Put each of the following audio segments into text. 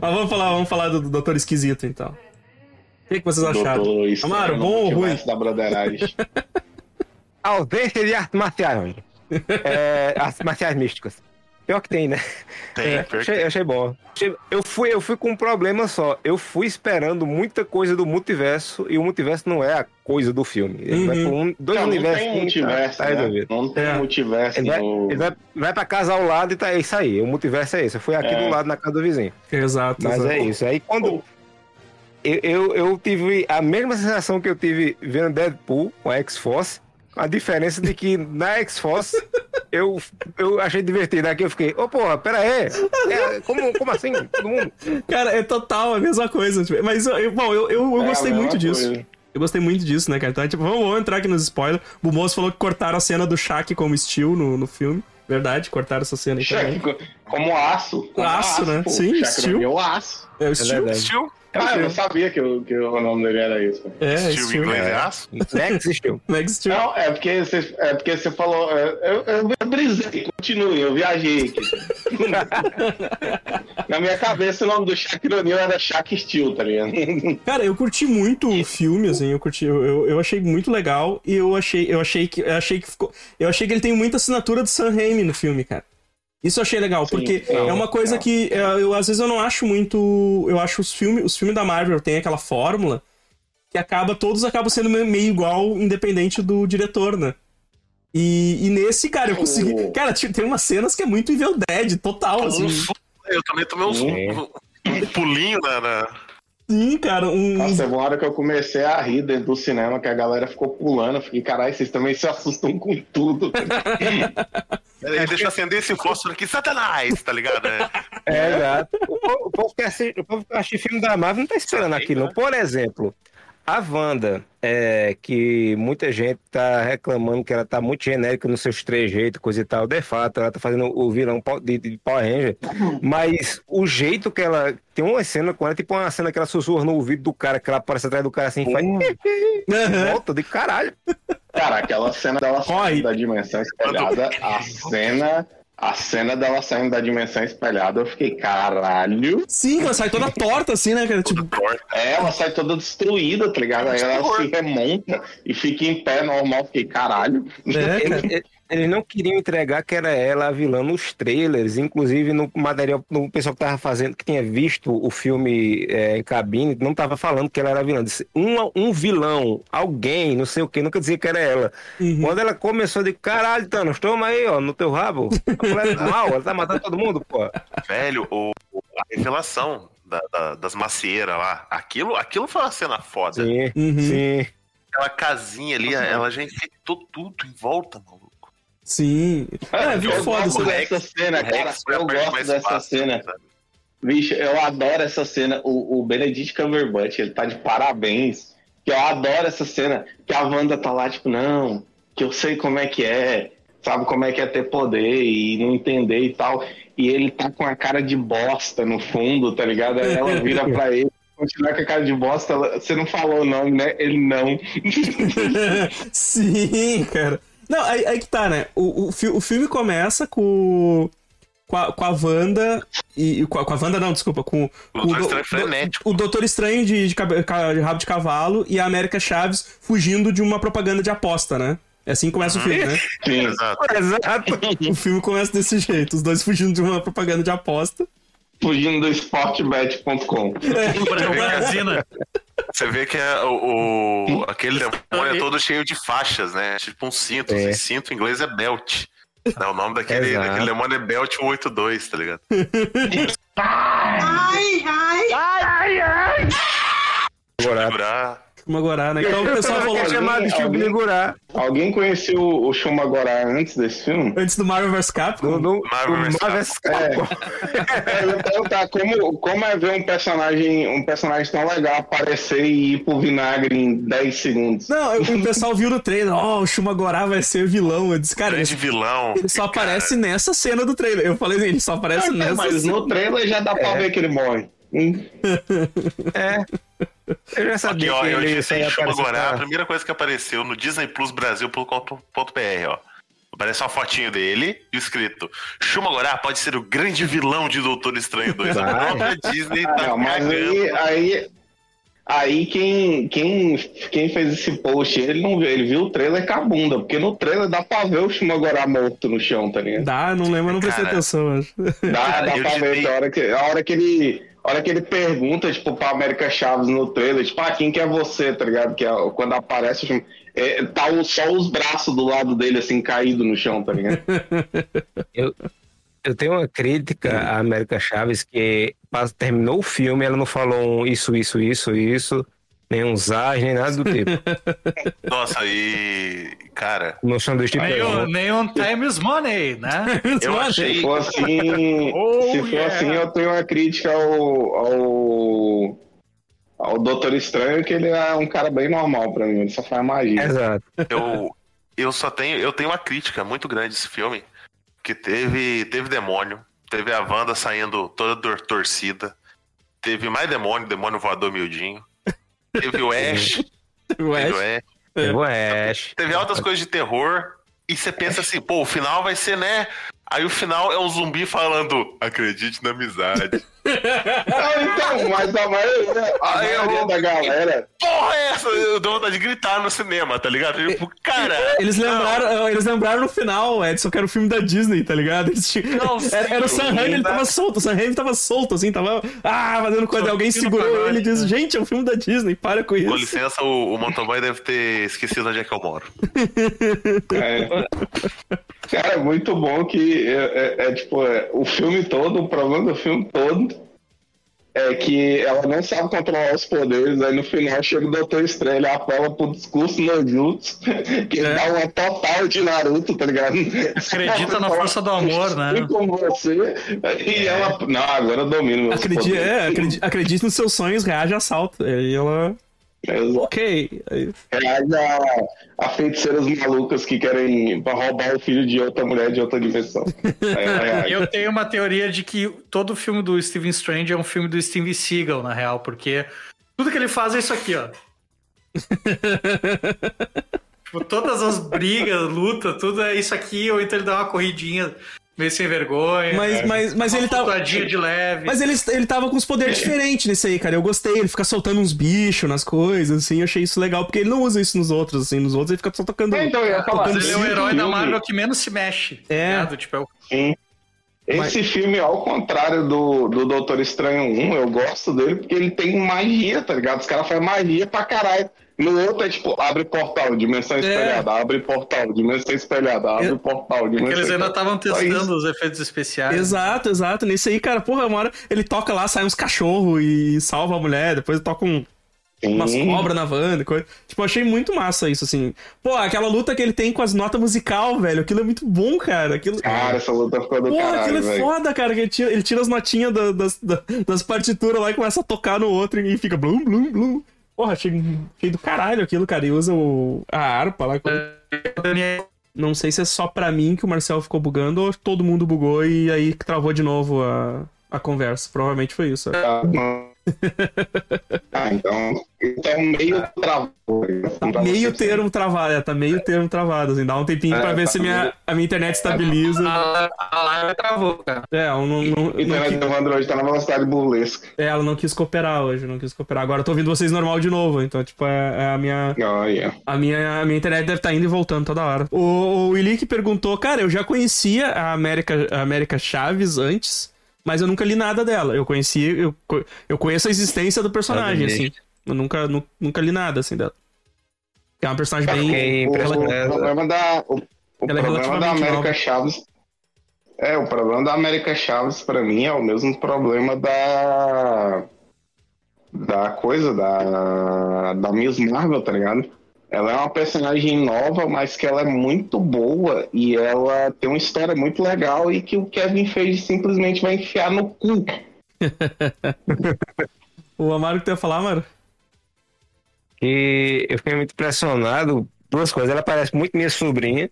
Mas vamos falar, vamos falar do, do Doutor Esquisito, então. O que, que vocês acharam? Amaro, bom ou ruim? da broderagem. Ausência de artes marciais. é, artes marciais místicas. Pior que tem, né? Tem, É, achei, achei bom. Eu fui, eu fui com um problema só. Eu fui esperando muita coisa do multiverso e o multiverso não é a coisa do filme. Ele vai Uhum. pra um, dois Não, não universos. tem tá- multiverso, tá né? resolvido. Não tem É. multiverso Ele vai, no... ele vai, vai pra casa ao lado e tá é isso aí. O multiverso é esse. Eu fui aqui É. do lado na casa do vizinho. Exato. Mas exato. é isso. Aí quando. Eu, eu, eu tive a mesma sensação que eu tive vendo Deadpool com a X-Force. A diferença de que na X-Force eu, eu achei divertido. Aqui eu fiquei, ô porra, pera aí. É, como, como assim? Todo mundo. Cara, é total a mesma coisa. tipo, Mas, eu- bom, eu, eu, eu É gostei muito disso. Eu gostei muito disso, né, cara? Então, tipo, vamos, vamos entrar aqui nos spoilers. O Moço falou que cortaram a cena do Shaq como Steel no, no filme. Verdade, cortaram essa cena aí também. Shaq co- como aço. Como Aço, né? pô. Sim, Shaq steel. é o aço. É o É Steel? verdade. Steel, Ah, eu não sabia que, o- que o nome dele era isso. É, Steel em Steel. inglês é aço? Next Steel. Não, é porque você, é porque você falou. é, Eu, eu, eu brisei, continue, eu viajei aqui. Na minha cabeça, o nome do Shaquille O'Neal era Shaq Steel, tá ligado? Cara, eu curti muito o filme, assim, eu curti, eu, eu, eu achei muito legal e eu achei, eu achei que, eu achei que ficou, eu achei que ele tem muita assinatura do Sam Raimi no filme, cara. Isso eu achei legal, Sim, porque não, é uma coisa não. que é, eu às vezes eu não acho muito, eu acho os filmes, os filmes da Marvel tem aquela fórmula que acaba todos acabam sendo meio igual independente do diretor, né? E, e nesse, cara, eu consegui. Oh. Cara, tem umas cenas que é muito Evil Dead, total, assim. Um susto, Eu também tomei um, É. um, um pulinho na. na- Sim, cara, um. Nossa, uma hora que eu comecei a rir dentro do cinema, que a galera ficou pulando. Eu fiquei, caralho, vocês também se assustam com tudo. Ele deixa eu acender esse fósforo aqui, Satanás, tá ligado? É. É, exato. O povo- o povo que assiste, o povo que assiste filme da Marvel não tá esperando aquilo. né? não. Por exemplo, a Wanda, é, que muita gente tá reclamando que ela tá muito genérica nos seus trejeitos, coisa e tal. De fato, ela tá fazendo o vilão de, de Power Ranger. Mas o jeito que ela. Tem uma cena com ela, tipo uma cena que ela sussurra no ouvido do cara, que ela aparece atrás do cara assim e faz. Aham. Volta de caralho. Cara, aquela cena dela saindo da dimensão espelhada, a cena. A cena dela saindo da dimensão espelhada, eu fiquei, caralho. Sim, ela sai toda torta, assim, né, cara? Tipo, Torta. É, ela sai toda destruída, tá ligado? Aí ela se remonta e fica em pé normal. Fiquei, caralho. é, cara. Eles, não queriam entregar que era ela a vilã nos trailers, inclusive no material, no pessoal que tava fazendo, que tinha visto o filme é, em cabine, não tava falando que ela era vilã. Disse, um, um vilão, alguém, não sei o que, nunca dizia que era ela. Uhum. Quando ela começou, disse, caralho, Thanos, toma aí, ó, no teu rabo. A mulher é mal, ela tá matando todo mundo, pô. Velho, o, o- a revelação da- da- das macieiras lá, aquilo, aquilo foi uma cena foda. Sim, Uhum. sim. Aquela casinha ali, ela já infectou tudo em volta, maluco. Sim. É, viu eu foda gosto dessa cena, cara. A Eu gosto dessa fácil, cena. sabe? Vixe, eu adoro essa cena. O, o Benedict Cumberbatch, ele tá de parabéns. Que eu adoro essa cena. Que a Wanda tá lá, tipo, não, que eu sei como é que é. Sabe como é que é ter poder e não entender e tal. E ele tá com a cara de bosta no fundo, tá ligado? Aí ela vira pra ele. Continuar com a cara de bosta, você não falou o nome, né? Ele não. Sim, cara. Não, aí, aí que tá, né? O, o, o filme começa com, com, a, com a Wanda. E, com, a, com a Wanda, não, desculpa. Com, com Doutor do- Estranho frenético. o Doutor Estranho de, de, de rabo de cavalo e a América Chaves fugindo de uma propaganda de aposta, né? É assim que começa o filme, né? Sim. Exato. Exato. O filme começa desse jeito, os dois fugindo de uma propaganda de aposta. Fugindo do sportbet.com. Brasina. Você vê que é o, o- aquele demônio é todo cheio de faixas, né? Tipo um cinto. É. E cinto em inglês é belt. Né, o nome daquele, Exato. daquele demônio é Belt 182, tá ligado? Agora, Segurar. Vamos agora, né? Então o pessoal falou. é chamado de filme de Gurá. Alguém conheceu o Shumagorá antes desse filme? Antes do Marvel vs Capcom. Do, do, Marvel vs. Marvel É, eu ia perguntar como, como é ver um personagem, um personagem tão legal aparecer e ir pro vinagre em 10 segundos. Não, eu- o pessoal viu no trailer, ó, o Shumagorá vai ser vilão. Eu disse, cara, ele, Grande vilão. ele só Cara, aparece nessa cena do trailer. Eu falei, ele só aparece nessa Mas cena. no trailer já dá pra ver que ele morre. Hum. É. Eu já Aqui, sabia ó, que eu ele disse ia aparecer. Gorá, a primeira coisa que apareceu no Disney Plus Brasil.com.br, ó. Aparece uma fotinho dele e escrito: Shumagorá pode ser o grande vilão de Doutor Estranho 2. A própria Disney tá Não, mas cagando. aí, aí, aí quem, quem, quem fez esse post, ele não viu, ele viu o trailer com a bunda, porque no trailer dá pra ver o Shumagorá morto no chão, tá ligado? Dá, não lembro, eu não prestei atenção, acho. Dá, dá eu pra ver, a hora que, a hora que ele. A hora que ele pergunta, tipo, pra América Chaves no trailer, tipo, ah, quem que é você, tá ligado? Que é, quando aparece, tipo, é, tá o- só os braços do lado dele, assim, caído no chão, tá ligado? Eu tenho uma crítica à América Chaves que terminou o filme, ela não falou um isso, isso, isso, isso, nem um zaz, nem nada do tipo. Nossa, e. Cara, No sanduíche de Nem um, nem um time is money, né? eu achei. Se for assim, Oh, se for yeah. assim, eu tenho uma crítica ao, ao, ao Doutor Estranho, que ele é um cara bem normal pra mim, ele só faz magia. Exato. Eu, eu só tenho. Eu tenho uma crítica muito grande desse filme. Que teve, teve demônio. Teve a Wanda saindo toda dor- torcida. Teve mais demônio, demônio voador miudinho. Teve o Ash. Teve o Ash. Teve o Ash. Teve altas coisas de terror. E você pensa assim, pô, o final vai ser, né? Aí o final é um zumbi falando, acredite na amizade. Ah, então, mas a maioria, a Aí eu- maioria da galera. Porra, é essa? Eu dou vontade de gritar no cinema, tá ligado? Tipo, cara. Eles lembraram, eles lembraram no final, Edson, que era o filme da Disney, tá ligado? Eles tinham- Não, era, era o Sam Raimi, ele tá. tava solto, o Sam Raimi tava solto, assim, tava, ah, fazendo coisa, alguém segurou ele e disse, né? gente, é um filme da Disney, para com Com isso. licença, o, o motoboy deve ter esquecido onde é que eu moro. É. Cara, é muito bom que é, é- é, tipo, é, o filme todo, o problema do filme todo é que ela não sabe controlar os poderes, aí no final chega o Doutor Estranho, apela pro discurso no Jutsu, que É. dá uma total de Naruto, tá ligado? Acredita na força do amor, né? E com você, e ela, não, agora eu domino meus poderes. é, acredite, acredite nos seus sonhos, reage a assalto. Aí ela. Ok. Reage a, a feiticeiras malucas que querem roubar o filho de outra mulher de outra dimensão. Aí ela reage. Eu tenho uma teoria de que todo filme do Steven Strange é um filme do Steven Seagal, na real, porque tudo que ele faz é isso aqui, ó. tipo, todas as brigas, luta, tudo é isso aqui, ou então ele dá uma corridinha meio sem vergonha. Mas, mas, mas uma ele tava. de leve. Mas ele, ele tava com os poderes diferentes nesse aí, cara. Eu gostei, ele fica soltando uns bichos nas coisas, assim. Eu achei isso legal, porque ele não usa isso nos outros, assim. Nos outros ele fica só tocando. É, então, eu ia falar, Mas ele é o herói da Marvel que menos se mexe. É. tá ligado? Tipo, é o Sim. Esse filme, ao contrário do, do Doutor Estranho 1, eu gosto dele porque ele tem magia, tá ligado? Os caras fazem magia pra caralho. No outro é tipo, abre portal, dimensão espelhada, abre portal, dimensão espelhada, abre Eu- portal, dimensão Porque eles ainda espelhada. estavam testando os efeitos especiais. Exato, exato. Nesse aí, cara, porra, uma hora ele toca lá, sai uns cachorros e salva a mulher, depois toca um, umas cobras na van e coisa. Tipo, achei muito massa isso, assim. Pô, aquela luta que ele tem com as notas musical, velho, aquilo é muito bom, cara. Aquilo... Cara, essa luta ficou do Porra, caralho, aquilo é velho. foda, cara. Que ele, tira, ele tira as notinhas da- das, da- das partituras lá e começa a tocar no outro e fica blum, blum, blum. Porra, achei, achei do caralho aquilo, cara. E usa o, a harpa lá. Não sei se é só pra mim que o Marcel ficou bugando ou todo mundo bugou e aí travou de novo a, a conversa. Provavelmente foi isso. é. Tá, Ah, então, então meio travado. Tá meio termo travado, é, tá meio termo travado, assim. Dá um tempinho É, pra ver tá se minha, meio- a minha internet estabiliza. A, a live travou, cara. É, eu não, não, E não, internet qui- do Evandro hoje tá na velocidade burlesca. é, ela não quis cooperar hoje, não quis cooperar. Agora eu tô ouvindo vocês normal de novo, então, tipo, é, é a minha. Olha. A minha, a minha internet deve estar indo e voltando toda hora. O, o Willi que perguntou, cara, eu já conhecia a América, a América Chaves antes, mas eu nunca li nada dela. Eu conheci, eu, eu conheço a existência do personagem, assim. Eu nunca, nu- nunca li nada, assim, dela. É uma personagem bem... O, o problema da, o, o Ela é problema da relativamente América nova. Chaves. É, o problema da América Chaves pra mim é o mesmo problema da. Da coisa, da. Da Miss Marvel, tá ligado? Ela é uma personagem nova, mas que ela é muito boa e ela tem uma história muito legal e que o Kevin Feige simplesmente vai enfiar no cu. O Amaro que tu ia falar, Amaro? que eu fiquei muito impressionado. Duas coisas, ela parece muito minha sobrinha,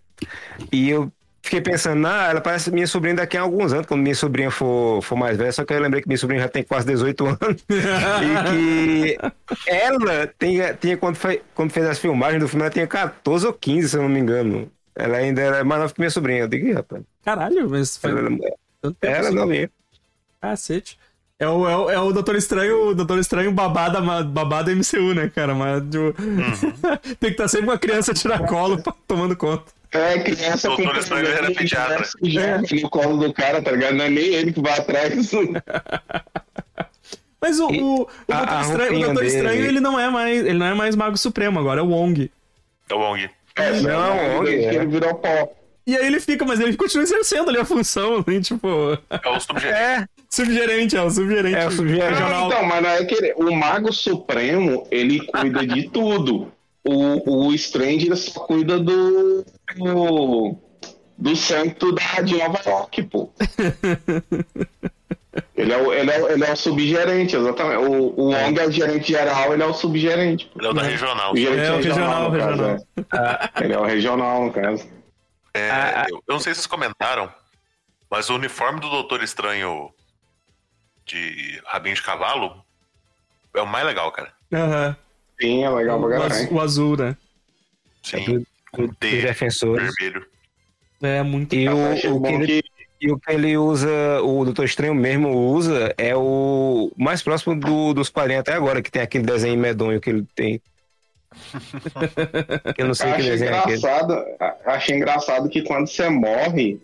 e eu fiquei pensando, ah, ela parece minha sobrinha daqui a alguns anos, quando minha sobrinha for, for mais velha, só que eu lembrei que minha sobrinha já tem quase 18 anos, e que ela tinha, tinha quando, foi, quando fez as filmagens do filme, ela tinha 14 ou 15, se eu não me engano. Ela ainda é mais nova que minha sobrinha. Eu digo, "Ih, rapaz. Caralho, mas foi Ela, tanto tempo ela assim. não vinha. Cacete. É o, é, o, é o Doutor Estranho, o Doutor Estranho babada, babada MCU, né, cara? Mas tipo, tem que estar sempre com a criança tirar colo pra- tomando conta. É, criança com Doutor Estranho era problema, pediatra. criança no colo do cara, tá ligado? Não é nem ele que vai atrás. Mas o, E o, o a- Doutor, a Estranho, o Doutor Estranho, ele não é mais, ele não é mais Mago Supremo, agora é o Wong. É o Wong. É, Não, não, onde ele, é? ele virou pó. E aí ele fica, mas ele continua exercendo ali a função, assim, tipo, É o subgerente. É, subgerente, é o subgerente. É o subgerente. Não, então, mas não é que ele, o Mago Supremo, ele cuida de tudo. O, o Strange, ele só cuida do, do, do santo da, de Nova York, pô. Ele é, o, ele, é, o- ele é o subgerente, exatamente. O, o Wong é o gerente geral, ele é o subgerente. pô. Ele é o da regional. O gerente É, o regional, no caso, regional. é. Ele é o regional, no caso. É, Ah, ah. eu, eu não sei se vocês comentaram, mas o uniforme do Doutor Estranho de rabinho de cavalo é o mais legal, cara. Aham. Sim, é legal pra O, caralho. o azul, né? Sim, com T defensores. vermelho. É muito. E o, o que ele, que- e o que ele usa, o Doutor Estranho mesmo usa, é o mais próximo do, dos quadrinhos até agora, que tem aquele desenho medonho que ele tem. Eu não sei Eu que desenho é aquele. achei engraçado que quando você morre,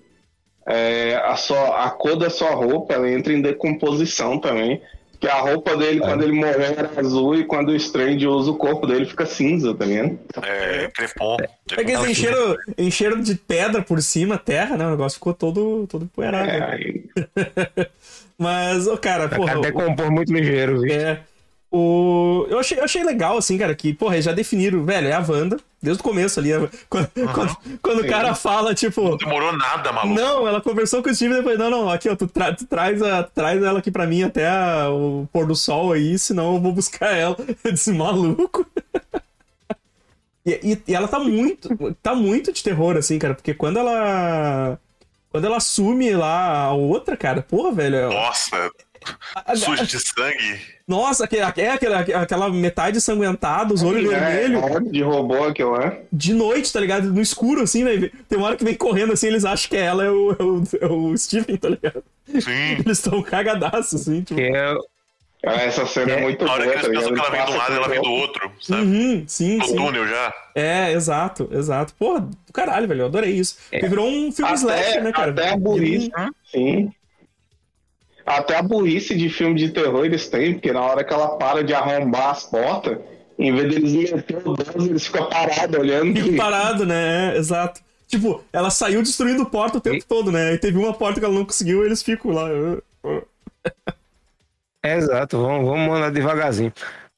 é, a, sua, a cor da sua roupa ela entra em decomposição também. Que a roupa dele, É. quando ele morreu, era azul, e quando o Strange usa o corpo dele, fica cinza, tá vendo? É, Crepom. É que eles encheram, encheram de pedra por cima, terra, né? O negócio ficou todo, todo empoeirado. É, né? aí- Mas, ô, cara, porra. Até o- compor muito ligeiro, viu? É. O... Eu, achei, eu achei legal, assim, cara, que, porra, já definiram, velho, é a Wanda, desde o começo ali. a- Quando, quando, quando o cara fala, tipo. Não demorou nada, maluco. Não, ela conversou com o Steve e depois, não, não, aqui, ó, tu, tra- tu traz, a, traz ela aqui pra mim até a- o pôr do sol aí, senão eu vou buscar ela. Eu disse, maluco. E, e- e ela tá muito, tá muito de terror, assim, cara, porque quando ela. Quando ela assume lá a outra, cara, porra, velho. Nossa, a- a- sujo de sangue. nossa, aquele- é aquela, aquela metade ensanguentada, os olhos é, vermelhos, é de robô aquilo, né? de noite, tá ligado? No escuro, assim, velho. Tem uma hora que vem correndo assim, eles acham que ela é o, é o, é o Stephen, tá ligado? Sim. Eles estão cagadaços, assim, tipo. Que é, Essa cena é, É, muito Na hora boa, que tá eles pensam que ela vem de um lado e ela vem do outro, sabe? Uhum, sim, No sim. túnel já. É, exato, exato. Porra, do caralho, velho. Eu adorei isso. Porque virou um filme slasher, até, né, cara? até a burrice, sim. Até a burrice de filme de terror eles têm, porque na hora que ela para de arrombar as portas, em vez deles meter o dedo, eles ficam parados olhando. Fico parado, né? É, exato. Tipo, ela saiu destruindo porta o tempo E- todo, né? E teve uma porta que ela não conseguiu, eles ficam lá. é exato, vamos, vamos mandar devagarzinho.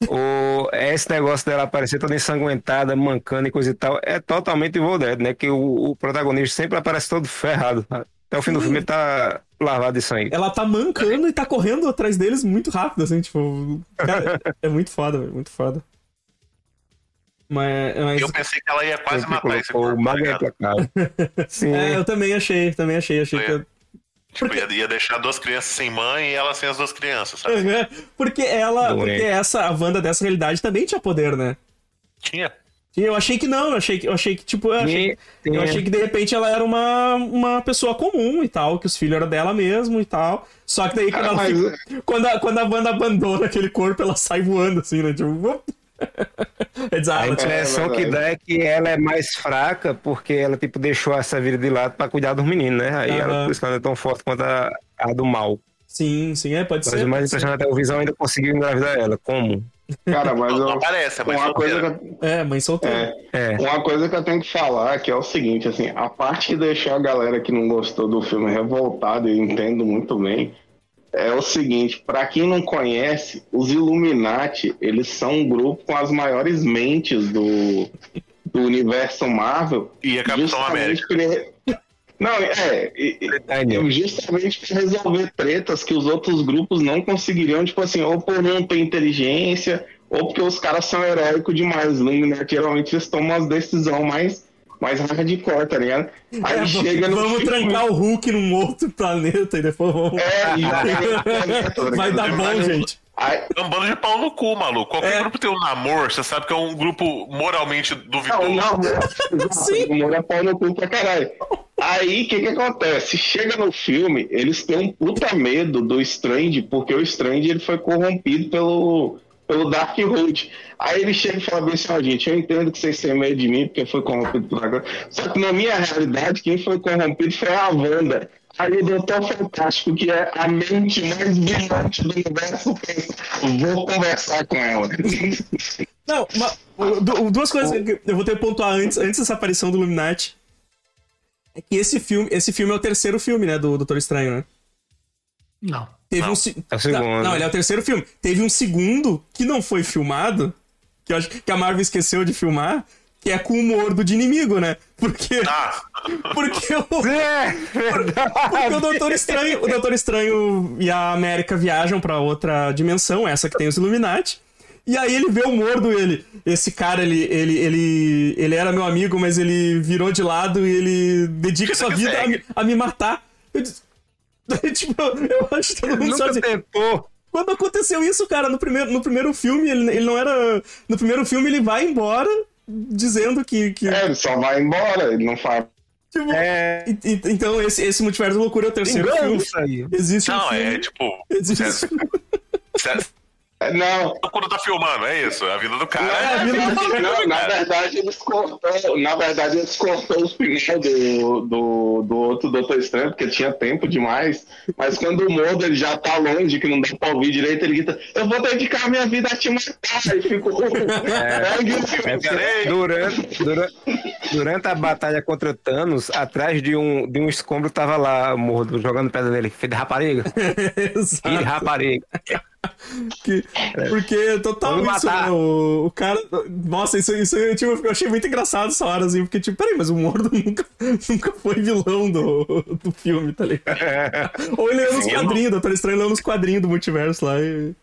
O, esse negócio dela aparecer toda ensanguentada, mancando e coisa e tal, é totalmente Evil Dead, né? Que o, o protagonista sempre aparece todo ferrado. Até o fim do filme tá lavado de sangue. Ela tá mancando e tá correndo atrás deles muito rápido, assim, tipo. Cara, é muito foda, velho. Muito foda. Mas. mas- Eu pensei que ela ia quase Sempre matar esse corpo, o tá. Sim, É, eu também achei, também achei. Achei que. Tipo, ia, ia deixar duas crianças sem mãe e ela sem as duas crianças, sabe? Uhum. Porque ela. Doente. Porque essa, a Wanda dessa realidade também tinha poder, né? Tinha. E eu achei que não, eu achei que, eu achei que tipo, eu achei, eu achei que de repente ela era uma, uma pessoa comum e tal, que os filhos eram dela mesmo e tal. Só que daí quando, Ah, ela mas- fica- quando, a, quando a Wanda abandona aquele corpo, ela sai voando assim, né? Tipo, é A ela tinha- impressão É que dá é que ela é mais fraca porque ela, tipo, deixou essa vida de lado pra cuidar dos meninos, né? Aí ela, Aham. por isso que ela é tão forte quanto a, a do mal. Sim, sim, é, pode Mas ser. o mais impressionante é que o Visão ainda conseguiu engravidar ela. Como? Cara, mas Não, eu, não aparece, é uma coisa solteira. que eu, É, mãe solteira. é, É. Uma coisa que eu tenho que falar que é o seguinte, assim, a parte que deixou a galera que não gostou do filme revoltada, eu entendo muito bem, é o seguinte, pra quem não conhece, os Illuminati, eles são um grupo com as maiores mentes do, do universo Marvel. E a Capitão América. ele- Não, é, e- e- Daniel. justamente para resolver tretas que os outros grupos não conseguiriam, tipo assim, ou por não ter inteligência, ou porque os caras são heróicos demais. Illuminati geralmente eles tomam as decisões mais, mais hardcore, tá ligado? Aí É, chega no vamos filme- trancar o Hulk num outro planeta e depois vamos. É, e vai, Vai dar bom, gente. Aí, É um bando de pau no cu, maluco. Qualquer É. grupo tem um namoro, você sabe que é um grupo moralmente não, duvidoso. não, Sim. o Moro é pau no cu pra caralho. Aí, o que que acontece? Chega no filme, eles têm um puta medo do Strange, porque o Strange ele foi corrompido pelo, pelo Darkhold. Aí ele chega e fala bem assim, ó, gente, eu entendo que vocês têm medo de mim, porque foi corrompido por agora. Só que na minha realidade, quem foi corrompido foi a Wanda. Aí o Doutor Fantástico, que é a mente mais brilhante do universo, pensa, vou conversar com ela. Não, uma- duas coisas que eu vou ter que pontuar antes, antes dessa aparição do Illuminati. É que esse filme, esse filme é o terceiro filme, né, do Doutor Estranho, né? Não. Teve Não, um é o segundo. Não, não, ele é o terceiro filme. Teve um segundo que não foi filmado, que eu acho que a Marvel esqueceu de filmar, que é com o humor do de inimigo, né? Porque Ah, porque o É, Porque o Doutor Estranho, o Doutor Estranho e a América viajam pra outra dimensão, essa que tem os Illuminati. E aí ele vê o Mordo, ele, esse cara, ele, ele, ele, ele era meu amigo, mas ele virou de lado e ele dedica sua vida a, me- a me matar. Eu disse- tipo, eu acho que todo mundo Nunca sabe. tentou. Quando aconteceu isso, cara, no primeiro, no primeiro filme, ele, ele não era. No primeiro filme ele vai embora dizendo que. que É, ele só vai embora, ele não faz. tipo, É. então esse, esse Multiverso da Loucura é o terceiro Engano filme. isso aí. Existe um não, filme. é tipo. Existe. Você É, Não, quando tá filmando, é isso. A vida do cara na é a vida do verdade, não, na cara. verdade eles cortou, na verdade eles cortou os pneus do, do, do outro Doutor Estranho, porque tinha tempo demais, mas quando o Mordo ele já tá longe, que não dá pra ouvir direito, ele grita, eu vou dedicar minha vida a te matar, e ficou... É, É porque durante, durante, durante a batalha contra Thanos, atrás de um, de um escombro tava lá o Mordo jogando pedra nele. Filho de rapariga. Filho de rapariga. Que- porque total Vamos isso, né? O, o cara. Nossa, isso, isso eu, tipo, eu achei muito engraçado essa hora, assim, porque, tipo, peraí, mas o Mordo nunca, nunca foi vilão do, do filme, tá ligado? Ou ele leu nos Sim, quadrinhos, Doutor Estranho leu nos quadrinhos do multiverso lá e.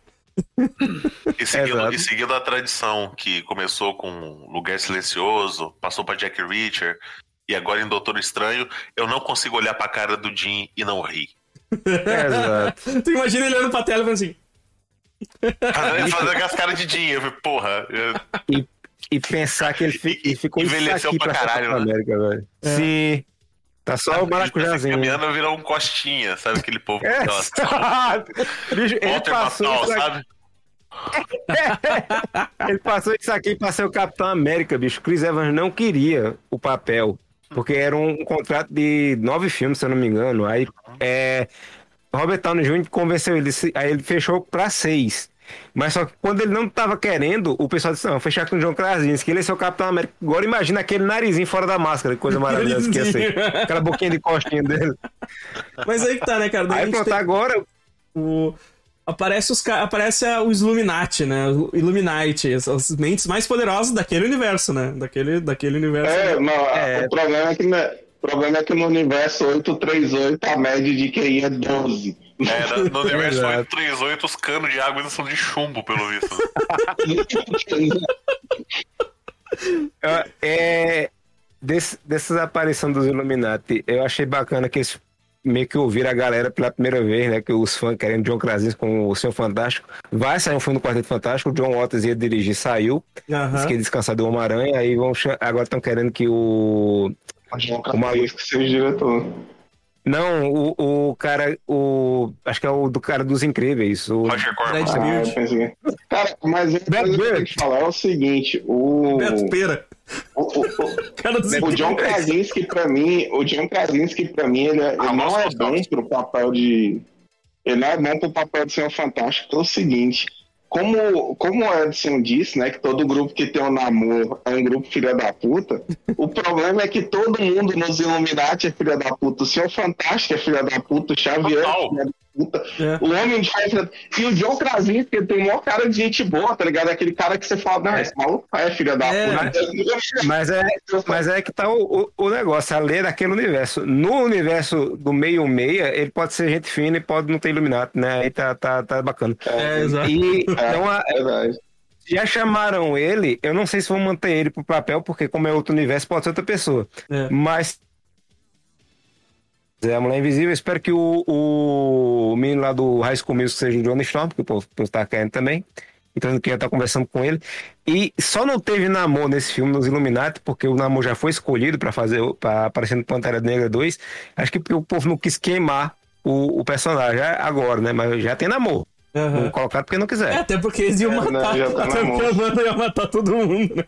E seguindo, Exato. e seguindo a tradição que começou com Lugar Silencioso, passou pra Jack Reacher e agora em Doutor Estranho, eu não consigo olhar pra cara do Jim e não rir. Exato. Tu imagina ele olhando pra tela e falando assim. Fazendo fazendo aquelas caras de eu falei, porra, eu- E, e pensar que ele, fi- ele ficou Envelheceu aqui pra pra caralho, Capitão né? América, velho. Sim. Tá só o tá maracujazinho. caminhando virou um costinha, sabe aquele povo? É, Nossa, Bicho, ele passou, isso aqui, sabe? ele passou isso aqui pra ser o Capitão América, bicho. Chris Evans não queria o papel, porque era um contrato de nove filmes, se eu não me engano. Aí é, Robert Downey Jr. convenceu ele, aí ele fechou pra seis. Mas só que quando ele não tava querendo, o pessoal disse: Não, fechar com o John Krasinski, ele é seu Capitão América. Agora imagina aquele narizinho fora da máscara, que coisa maravilhosa que ia ser. Aquela boquinha de costinha dele. Mas aí que tá, né, cara? Daí Aí pronto, tem agora o- Aparece, os, ca- aparece a- o Illuminati, né? O Illuminati, as, mentes mais poderosas daquele universo, né? Daquele, daquele universo. É, não, É. o problema é que né, o problema é que no universo 838 a média de QI é 12. É, no- universo Exato. 838, os canos de água ainda são de chumbo, pelo visto. É, desse, dessas aparições dos Illuminati, eu achei bacana que eles meio que ouviram a galera pela primeira vez, né? Que os fãs querendo John Krasinski com o Senhor Fantástico. Vai sair um filme do Quarteto Fantástico, o John Waters ia dirigir, saiu. Aham. Disse que ia descansar do Homem-Aranha, aí vão agora estão querendo que o. O maluco que seja diretor. Não, o, o cara, o. Acho que é o do cara dos incríveis. O, Roger Corman. Ah, Beard. eu pensei. Cara, mas a coisa que eu tenho que falar é o seguinte: o. Beto Pera. o, o, o- O John Krasinski, pra mim, o John Krasinski, pra mim, ele, é- ele Ah, não nossa, é bom pro papel de. Ele não é bom pro papel de Senhor Fantástico pelo seguinte. Como, como o Edson disse, né, que todo grupo que tem um namoro é um grupo filha da puta, o problema é que todo mundo nos Illuminati é filha da puta. O Senhor Fantástico é filha da puta, o Xavier é filha da puta, É. o Homem de Ferro é E o John Krasinski, tem o maior cara de gente boa, tá ligado? Aquele cara que você fala, não, esse maluco é filha da É. puta. Mas é, mas é que tá o, o, negócio, a lei daquele universo. No universo do meio meia, ele pode ser gente fina e pode não ter iluminado, né? Aí tá, tá, tá bacana. É, exato. E então, a- É verdade. já chamaram ele, eu não sei se vão manter ele pro papel, porque como é outro universo, pode ser outra pessoa. É. Mas É a Mulher Invisível. Eu espero que o, o menino lá do High School Music seja o Johnny Storm, que o povo, o povo tá querendo também. Então, que já tá conversando com ele. E só não teve Namor nesse filme, nos Illuminati, porque o Namor já foi escolhido para fazer, para aparecer no Pantera Negra 2. Acho que porque o povo não quis queimar o, o personagem agora, né? Mas já tem Namor. Colocar porque não quiser. É, até porque eles iam É, matar. né, já tá até porque a mão. Wanda ia matar todo mundo, né?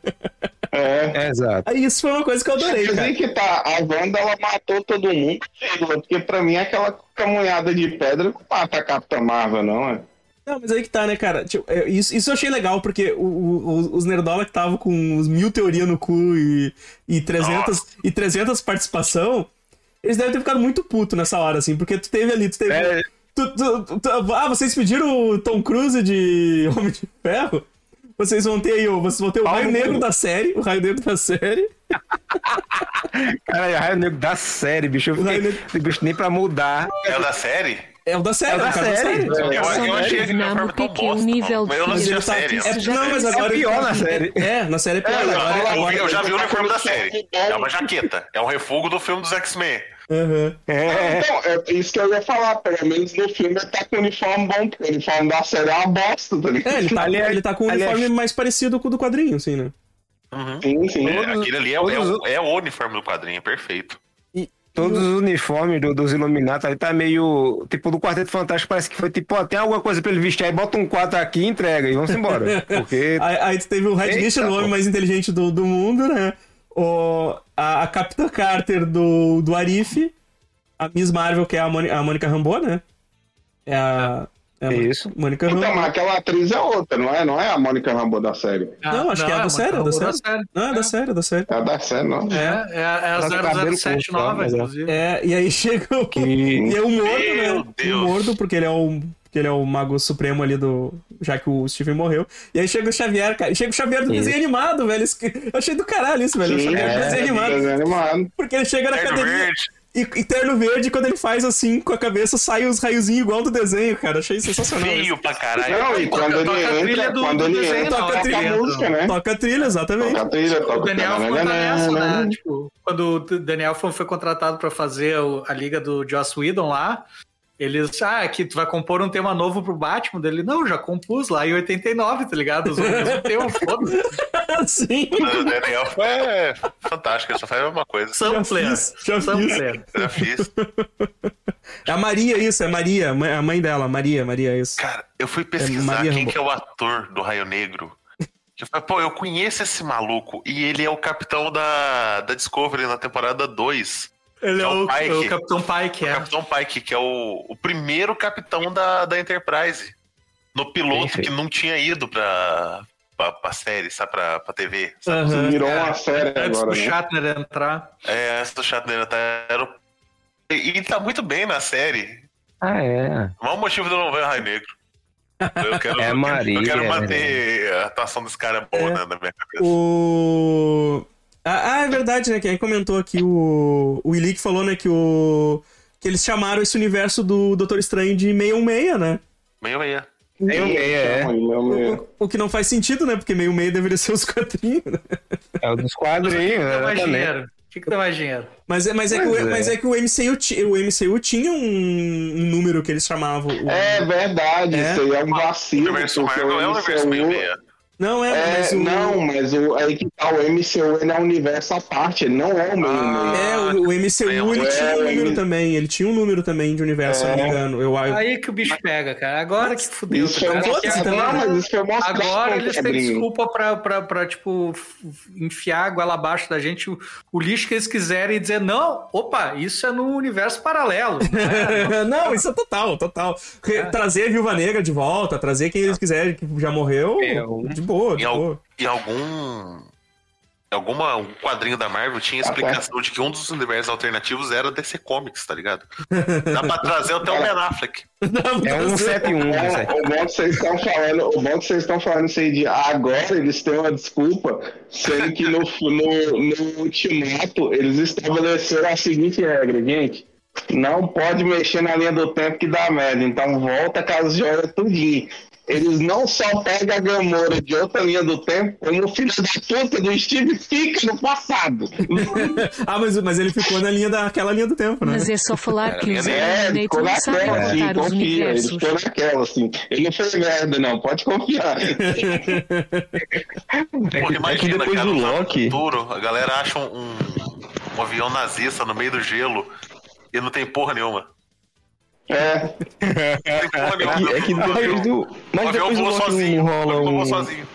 É. Exato. Aí isso foi uma coisa que eu adorei, Mas cara. aí que tá, a Wanda ela matou todo mundo, porque pra mim é aquela camunhada de pedra que mata a Capitã Marvel, não é? Não, mas aí que tá, né, cara? Tipo, é, isso, isso eu achei legal, porque o- o- os Nerdola que estavam com os mil teorias no cu e, e, 300, e 300 participação, eles devem ter ficado muito puto nessa hora, assim, porque tu teve ali, tu teve... É. tu- tu- tu- ah, vocês pediram o Tom Cruise de Homem de Ferro? Vocês vão ter aí, o- vocês vão ter o Pau Raio Negro da série, o Raio Negro da série. Cara, é raio negro da série, bicho. Eu fiquei, negro- bicho, nem pra mudar. É o da série? É o da série, É o da o cara série. Eu, eu achei aquele Não, uniforme tão o bosta, nível. Mas eu não assisti a tá série. eu É, não, série. mas agora. É pior tá na aqui. série. É, na série é pior. É, agora, agora- agora, Eu já vi o uniforme da série. É uma jaqueta. É um refugo do filme dos X-Men. Aham. É. Então, é isso que eu ia falar, pelo menos no filme ele tá com o uniforme bom, porque o uniforme da série é uma bosta, tá ligado? É, ele tá, Ali é- ele tá com um ali é- uniforme mais parecido com o do quadrinho, assim, né? Sim, sim. É, aquele ali é, é, é o uniforme do quadrinho, perfeito. Todos os uniformes do- dos Illuminati ali tá meio. Tipo, do Quarteto Fantástico parece que foi tipo, ó, tem alguma coisa pra ele vestir aí, bota um 4 aqui e entrega e vamos embora. Porque. Aí, aí teve o Red Eita, Mission, o homem mais inteligente do, do mundo, né? O, a, a Capitã Carter do, do Arif, a Miss Marvel, que é a, Moni- a Mônica Rambeau, né? É a. É a Isso. Mônica Então, Rambeau. mas aquela atriz é outra, não é? Não é a Mônica Rambeau da série. Não, acho que é a da uma série, é da boa série. Não, é da série, é da série. É a da série, não. É, é, a- é a cabelo 007 curto, nova, mas é. inclusive. É, e aí chega o. Que- E é o Mordo, Meu né? Deus. O Mordo, porque ele é o. Porque ele é o mago supremo ali do. Já que o Steven morreu. E aí chega o Xavier, cara. E chega o Xavier do Isso. desenho animado, velho. Isso que- Eu achei do caralho isso, velho. o Sim, Xavier do é, desenho animado. desenho animado. Porque ele chega na academia. E, e terno verde, quando ele faz assim com a cabeça, sai os raiozinhos igual do desenho, cara. Achei sensacional. isso. Feio pra caralho. Não, e quando toca a ele trilha entra, do- quando do ele entra, toca a toca trilha, a música, né? Toca a trilha, exatamente. Toca a trilha, toca O Daniel ficou nessa, né? Tipo, quando o Daniel foi, contratado pra fazer o- a liga do Joss Whedon lá, eles, ah, aqui tu vai compor um tema novo pro Batman dele. Não, já compus lá em 89, tá ligado? Usou o mesmo tema, foda-se. Sim. O Daniel foi fantástico, ele só faz a mesma coisa. Sampler. já fiz. Sampler. Já fiz. É a Maria, isso, é Maria, a mãe dela, Maria, Maria, isso. Cara, eu fui pesquisar Maria quem Rambo. que é o ator do Raio Negro. Eu falei, pô, eu conheço esse maluco. E ele é o capitão da, da Discovery na temporada 2. Ele é É o o, Pike. o Capitão Pike, O é. Capitão Pike, que é o, o primeiro capitão da, da Enterprise. No piloto que não tinha ido pra, pra, pra série, sabe? Pra, pra TV. Sabe? Aham. Virou É, uma série Antes agora, do né? Shatner entrar. É, essa do Shatner tá, era o- E, e tá muito bem na série. Ah, é. O maior motivo de eu não ver o Raio Negro. Eu quero, É eu Maria, Eu quero é manter a atuação desse cara boa É. né, na minha cabeça. O. Ah, ah, é verdade, né? Quem comentou aqui, o. O Willi que falou, né, que o. Que eles chamaram esse universo do Doutor Estranho de 616, né? Meio meia. Meio meia, é. Meio. O, o que não faz sentido, né? Porque 616 deveria ser os quadrinhos, né? É o dos quadrinhos, O que dá mais dinheiro? O que, que dá mais dinheiro? Mas é, mas é, que, Pois o, é. mas é que o MCU, ti- o MCU tinha um, um número que eles chamavam. o- É verdade, É? isso aí é um O vacilo. universo porque Marvel o é um universo meio meia. Não, é, É, mas o. não, mas o, aí que tá, o MCU ele é um universo à parte, ele não é o meio Ah. É, o, o MCU É, ele é, tinha um o número também. Ele tinha um número também de universo, se não me É. engano. Eu, eu, Aí que o bicho pega, cara. Agora que fudeu. Isso tá foi mostrado, também, não, né? mas isso foi mostrado Agora eles têm desculpa pra, pra, pra, tipo, enfiar a goela abaixo da gente o, o lixo que eles quiserem e dizer, não, opa, isso é no universo paralelo. não é? não, isso é total, total. Re- Trazer a Viúva Negra de volta, trazer quem eles quiserem que já morreu, É, o- de boa, de Em, al- boa. em algum. Alguma um quadrinho da Marvel tinha Tá explicação de que um dos universos alternativos era DC Comics, tá ligado? Dá pra trazer até o Ben Affleck. É um 71, É, o bom que vocês estão falando, o bom que vocês estão falando isso aí de agora eles têm uma desculpa, sendo que no, no, no ultimato eles estabeleceram a seguinte regra, gente. Não pode mexer na linha do tempo que dá merda, então volta com as joias tudinho. Eles não só pegam a Gamora de outra linha do tempo, como o filho da puta do Steve fica no passado. ah, mas, mas ele ficou na linha daquela linha do tempo, né? Mas é só falar que os É, ficou naquela, assim, confia. Ele ficou naquela, assim. Ele não fez merda, não, pode confiar. Pô, imagina, depois cara, do Loki- futuro, a galera acha um, um avião nazista no meio do gelo e não tem porra nenhuma. É, É que, é que depois do. o Mas depois do Loki sozinho. rola um. sozinho.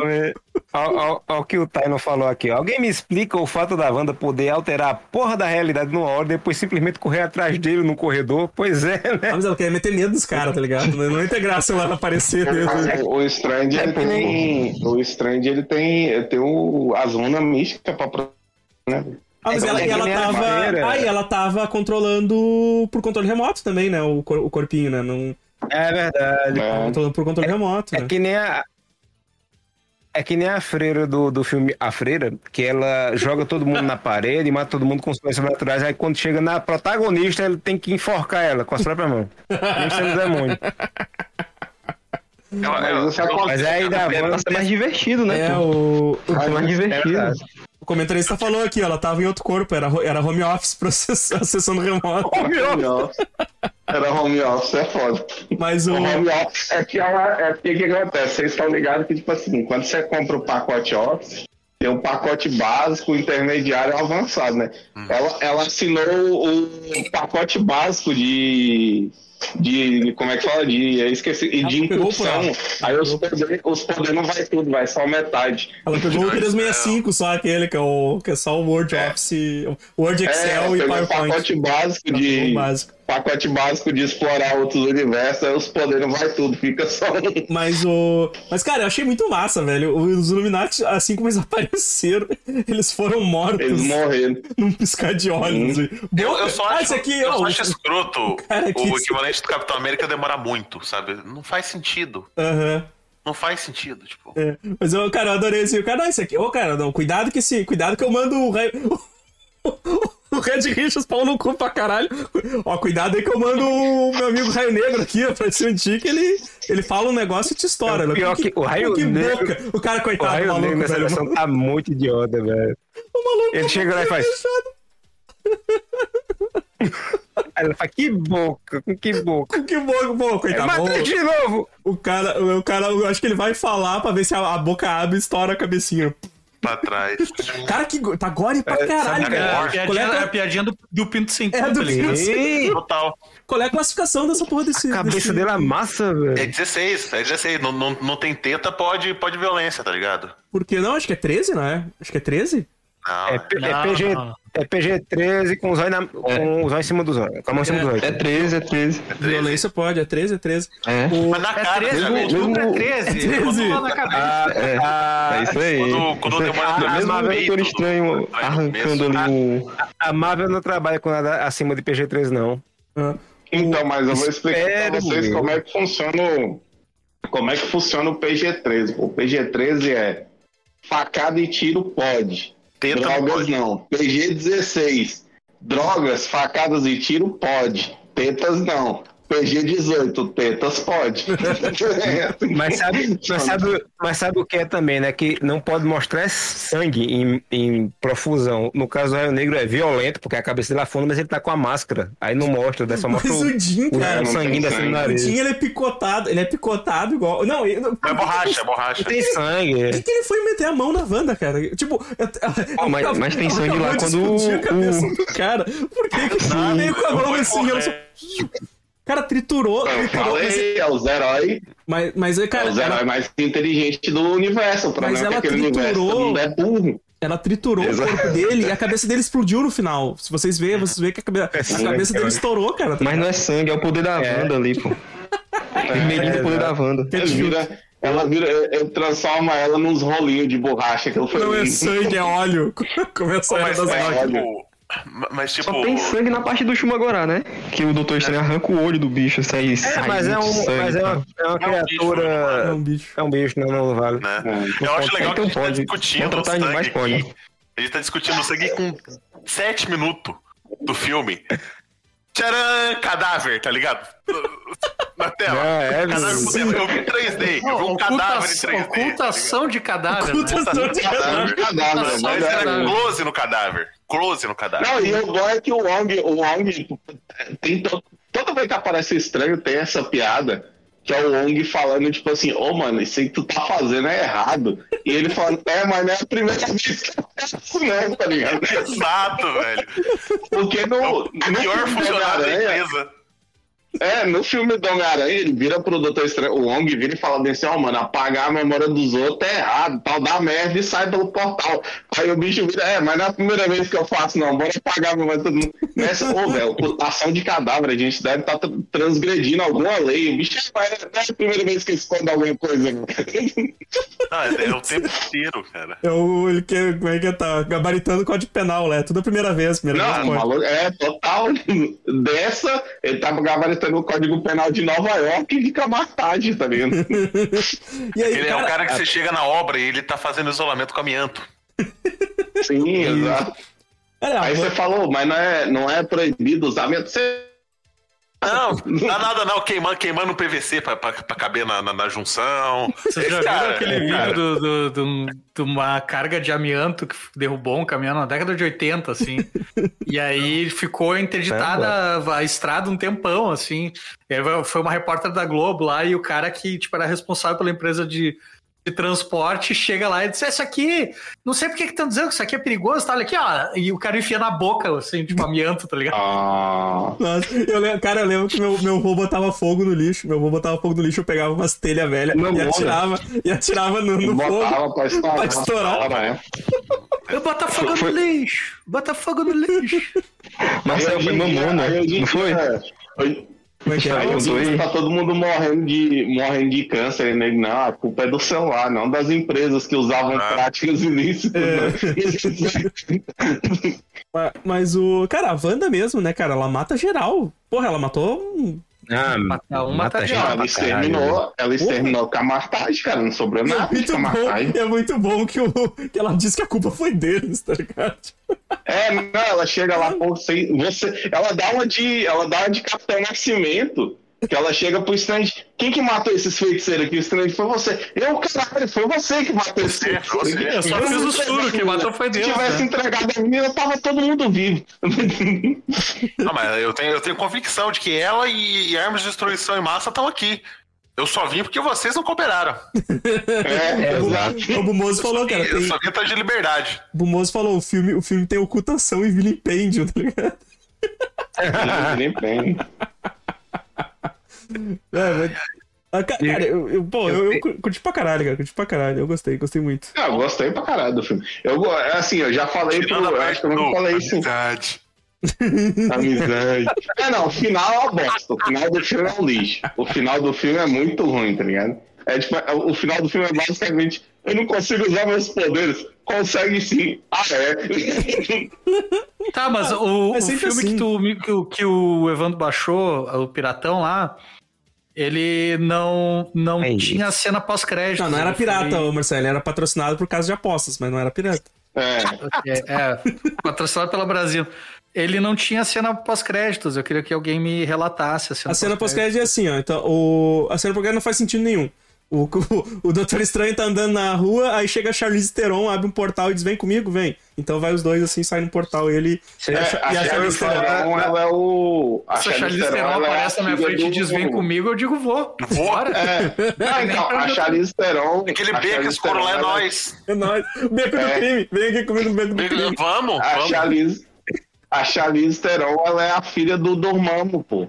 Olha o que o Taino falou aqui. ó. Alguém me explica o fato da Wanda poder alterar a porra da realidade numa hora e depois simplesmente correr atrás dele no corredor? Pois é, Ah, né? mas ela quer meter medo dos caras, tá ligado? Não tem graça ela aparecer mesmo. o, Strange, ele tem. O Strange, ele tem, tem o, as runas místicas pra. Né? Ah, mas É ela, e ela tava. Ah, e ela tava controlando por controle remoto também, né? O, cor- o corpinho, né? Não, É verdade. É. controlando por controle remoto, É né? que nem a. É que nem a freira do, do filme A Freira, que ela joga todo mundo na parede, mata todo mundo com os sobrenaturais. Aí quando chega na protagonista, ele tem que enforcar ela com as próprias mãos. Nem sendo demônio. Mas aí da É pra Wanda. ser mais divertido, né? É, o, ser mais É divertido. Comentarista falou aqui, ó, ela tava em outro corpo, era, era home office process- acessando remoto. Home office. Era home office, é foda. Mas o. O home office é que ela. É o que acontece? Vocês estão ligados que, tipo assim, quando você compra o pacote Office, tem um pacote básico, intermediário e avançado, né? Ela, ela assinou o pacote básico de. De. Como é que fala? De. Esqueci. De por incursão. ela. Aí os poderes os poder não vai tudo, vai só metade. Ela pegou o 365, só aquele, que é, o, que é só o Word Office, o Word Excel é, e PowerPoint. pacote básico de. básico. Pacote básico de explorar outros universos, aí os poderes vai tudo, fica só um. Mas o. Mas, cara, eu achei muito massa, velho. Os Illuminati, assim como eles apareceram, eles foram mortos Eles morreram. num piscar de olhos. Eu, eu só ah, acho, esse aqui, eu ó, acho escroto cara o equivalente do Capitão América demorar muito, sabe? Não faz sentido. Aham. Não faz sentido, tipo. É, mas eu, cara, eu adorei esse. Cara, não, esse aqui. Ô, cara, não, cuidado que esse. Cuidado que eu mando o Red. O Red Richards pau no cu pra caralho. Ó, cuidado aí que eu mando o meu amigo Raio Negro aqui, ó, pra de ti, que ele, ele fala um negócio e te estoura. né? Pior que o Raio que Negro- boca. O cara, O coitado, do Raio maluco, Negro nessa versão tá muito idiota, velho. O maluco Ele chega lá e faz. Ela fala, que boca, com que boca. Que boca, pô, coitado. Matei de novo! O cara, o cara, eu acho que ele vai falar pra ver se a, a boca abre e estoura a cabecinha. Pra trás. Cara, que tá gore pra caralho, sabe É, velho. a Morte. piadinha, é a a- piadinha do, do Pinto Sem É, Culpa do ali. Pinto. Ei, Total. Qual é a classificação dessa porra desse. a cabeça desse... dele É velho. 16, é 16. Não, não, não tem teta, pode, pode violência, tá ligado? Por que não? Acho que é 13, não é? Acho que é 13? Não. É, P- é Não, PG, não. É PG-13 com os olhos na- com os olhos em cima dos olhos. Com a mão em cima dos olhos. É 13, é 13. Violência pode, é 13, é 13. É. O... Mas na É cara, 13, né, o velho? outubro é mesmo- 13. É 13. Botou lá na cabeça. É, A, é isso aí. Quando- quando o demônio Ah, mesmo o peito Doutor do- Estranho do- arrancando ali o. a Marvel não trabalha com nada acima de PG-13, não. Ah, Então, mas eu vou explicar pra vocês meu. como é que funciona o. Como é que funciona o PG-13. O PG-13 é facada e tiro pode. Não Drogas não. PG-16. Drogas, facadas e tiro pode. Tetas não. PG-18, tetas pode. Mas sabe, mas, sabe, mas sabe o que é também, né? Que não pode mostrar sangue em, em profusão. No caso do Raio Negro é violento, porque a cabeça dele afunda, mas ele tá com a máscara. Aí não mostra, né? só mostra Mas o, o Jim, o cara. não sanguinho sangue. no O nariz. Jim, ele é picotado. Ele é picotado igual. Não, ele- não É borracha, é borracha. Tem sangue. Por que, que ele foi meter a mão na Wanda, cara? Tipo, eu- Pô, mas- mas tem sangue lá quando a cabeça o- do cara. Por que que Não, veio com a mão assim? Ela só... Cara, triturou, Eu triturou. Mas, falei, é os heróis, mas, mas, é cara, os heróis ela, mais inteligentes do universo. O problema é ela que universo triturou- mundo é burro. ela triturou o Exato. corpo dele e a cabeça dele explodiu no final. Se vocês verem, vocês verem que a, cabe- a cabeça dele estourou, cara. tá Mas não é sangue, é o poder da É. Wanda ali, pô. Vermelhinho do poder da Wanda. Ela vira, ela vira, ele transforma ela nos rolinhos de borracha que eu Não é falei. sangue, é óleo. Começa a Mas, das mas, máquinas. Mas, tipo, Só tem sangue na parte do Shumagorá, né? Que o Doutor Estranho arranca o olho do bicho, sai, É, sai mas é, um, sangue, mas é, tá? uma, é uma É um bicho, É criatura. um bicho. É um bicho, não, não vale. né? É. Eu acho legal que a então gente tá pode. discutindo o sangue animais, pode. aqui. A gente tá discutindo o sangue com 7 minutos do filme. Tcharam! Cadáver, tá ligado? na tela. Não, é, Cadáver. Eu vi em 3D. Eu vi um cadáver em 3D. ocultação de cadáver. né? Ocultação de Cadáver, mas Mas é- era close no cadáver. Close no cadáver. Não, e o bom é que o Wong, o Wong tem to... toda vez que aparece estranho tem essa piada. Que é o Wong falando, tipo assim, ô mano, isso aí que tu tá fazendo é errado. E ele falando, é, mas não é a primeira vez que isso, não, tá ligado? Exato, velho. Porque no, O no pior do funcionário da Homem-Aranha, empresa. É, no filme do Homem-Aranha, ele vira pro Doutor Estranho, o Wong vira e fala bem assim, ó, mano, apagar a memória dos outros é errado, tal, dá merda e sai pelo portal. Aí o bicho vira, é, mas não é a primeira vez que eu faço, não, bora apagar a memória de todo mundo. Nessa, ô, velho, ocultação de cadáver, a gente deve estar transgredindo alguma lei. O bicho é, mas não é a primeira vez que esconde alguma coisa. não. Não, é, é o tempo inteiro, cara. É o, ele que, como é que tá? Gabaritando o código penal, né? Tudo a primeira vez, primeira Não, vez maluco, é total. Dessa, ele tava gabaritando o Código Penal de Nova York e fica mais tarde, tá ligado? E aí, Ele é o cara, cara que você chega na obra e ele tá fazendo isolamento com amianto. Sim, exato. cara, Aí você falou, mas não é, não é proibido usar mesmo. Você... Não, dá nada não, queimando, queimando PVC pra, pra, pra caber na, na, na junção. Vocês já viram aquele cara, vídeo do, do- do- de uma carga de amianto que derrubou um caminhão na década de 80, assim. e aí ficou interditada a estrada um tempão, assim. Foi uma repórter da Globo lá e o cara que tipo, era responsável pela empresa de, de transporte chega lá e diz: Isso aqui, não sei porque que estão dizendo que isso aqui é perigoso, tá? Olha aqui, ó. E o cara enfia na boca, assim, tipo amianto, tá ligado? Ah, Nossa, eu lembro, cara, eu lembro que meu, meu avô botava fogo no lixo. Meu avô botava fogo no lixo, eu pegava umas telhas velhas Não, e atirava, e atirava no, no fogo. botava pra estourar. Pra estourar. né? Eu bota fogo Foi- no lixo, bota fogo no lixo. Marcelo foi mamona, não foi? Como é que é? dia tá todo mundo morrendo de, morrendo de câncer, né? Não, a culpa é do celular, não das empresas que usavam Ah. práticas ilícitas. né? Ma- Mas o. Cara, a Wanda mesmo, né, cara? Ela mata geral. Porra, ela matou. um- Ah, Mata um, mata mata geral. Não, gente ela exterminou, ela exterminou com a Martagem, cara. Não sobrou é nada de muito bom, Martagem. é muito bom que, o, que ela disse que a culpa foi deles, tá ligado? É, não, ela chega lá, pô, você, você, ela dá uma de, ela dá uma de Capitão Nascimento, que ela chega pro Strange, quem que matou esses feiticeiros aqui? O Strange foi você. Eu, caralho, foi você que matou esses Você, feiticeiros aqui. Eu só fiz o suro, quem matou foi Se Deus. tivesse né? entregado a menina, tava todo mundo vivo. Não, mas eu tenho, eu tenho convicção de que ela e, e armas de destruição em massa estão aqui. Eu só vim porque vocês não cooperaram. É, exato. O Bumoso falou, cara. Eu Tem, só vim atrás de liberdade. o Bumoso falou: o filme, o filme tem ocultação e vilipêndio, tá ligado? Bem. É, mas... Ah, ca- cara, eu, eu- pô, eu, eu curti pra caralho, cara. Curti pra caralho. Eu gostei, gostei muito. Ah, eu gostei pra caralho do filme. Eu, go- assim, eu já falei pro. Eu acho que eu nunca falei isso. amizade. Amizade. É, não, o final é uma bosta. O final do filme é um lixo. O final do filme é muito ruim, tá ligado? É, tipo, é- o final do filme é basicamente: eu não consigo usar meus poderes. Consegue sim. Ah, é. Tá, mas o, é o filme assim. que, tu, que, que o Evandro baixou, o Piratão lá, ele não, não É tinha cena pós-crédito. Não, não era pirata, foi- ô Marcelo. Ele era patrocinado por causa de apostas, mas não era pirata. É. É, é, patrocinado pela Brasil. Ele não tinha cena pós-créditos. Eu queria que alguém me relatasse a cena A cena pós-crédito é assim, ó. Então, o... a cena pós-crédito não faz sentido nenhum. O, o, o Doutor Estranho tá andando na rua, aí chega a Charlize Theron, abre um portal e diz: Vem comigo, vem. Então vai os dois assim, saem no portal, ele. É, e a, a e a Charlize Charlize Theron. Theron, ela é o. A Se a Charlize Theron é aparece na minha frente e diz vem comigo, eu digo vou. Vou. Bora. É. Não, então, a Charlize Theron. Aquele beco, coro lá é Theron, ela- nós. É nóis. Beco do É. crime. Vem aqui comigo no beco do crime. Vamos, A vamos. Charlize, a Charlize Theron, ela é a filha do Dormammu, pô.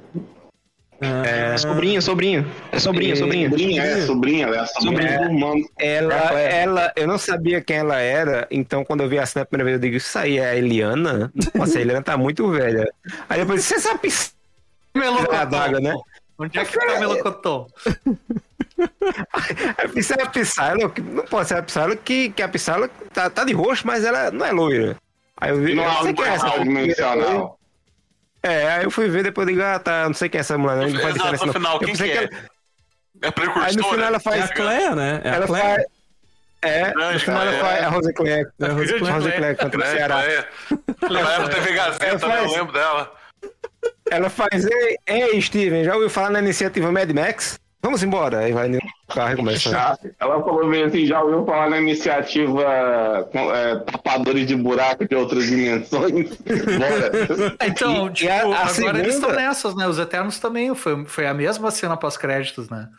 É sobrinho, sobrinho. É sobrinho, sobrinho. Sobrinha, é, sobrinha, ela é a sobrinha do Dormammu. Ela, ela, eu não sabia quem ela era, então quando eu vi a cena a primeira vez, eu digo, isso aí é a Eliana? Nossa, a Eliana tá muito velha. Aí depois, você sabe na Melocotão. né? Onde é que tá o melocotão? Eu pensei, a Psylocke, não pode ser a Psylocke, que, que a Psylocke tá, tá de roxo, mas ela não é loira. Aí eu vi, Não eu é não sei quem é essa algo dimensional. É, aí eu fui ver, depois eu digo, ah, tá, não sei quem é essa mulher, não, não faz diferença no não. final, Eu quem que é? ela- É Aí no precursora. final ela É a faz... Cleia, né? É a ela Cleia. faz... É, no Grande, final ela cara, faz é. a Rose Claire. É a Rose Claire. Rose Claire, canta no É, Ceará. é. Ela era TV Gazeta, né? Eu faz- lembro dela. ela faz, ei, Steven, já ouviu falar na iniciativa Mad Max? Vamos embora. Aí vai no carro e começa. Já- Ela falou bem assim, já ouviu falar na iniciativa é, tapadores de buraco de outras dimensões? Bora. Então, E- e tipo, a- a agora segunda- eles estão nessas, né? Os Eternos também. Foi, foi a mesma cena pós-créditos, né?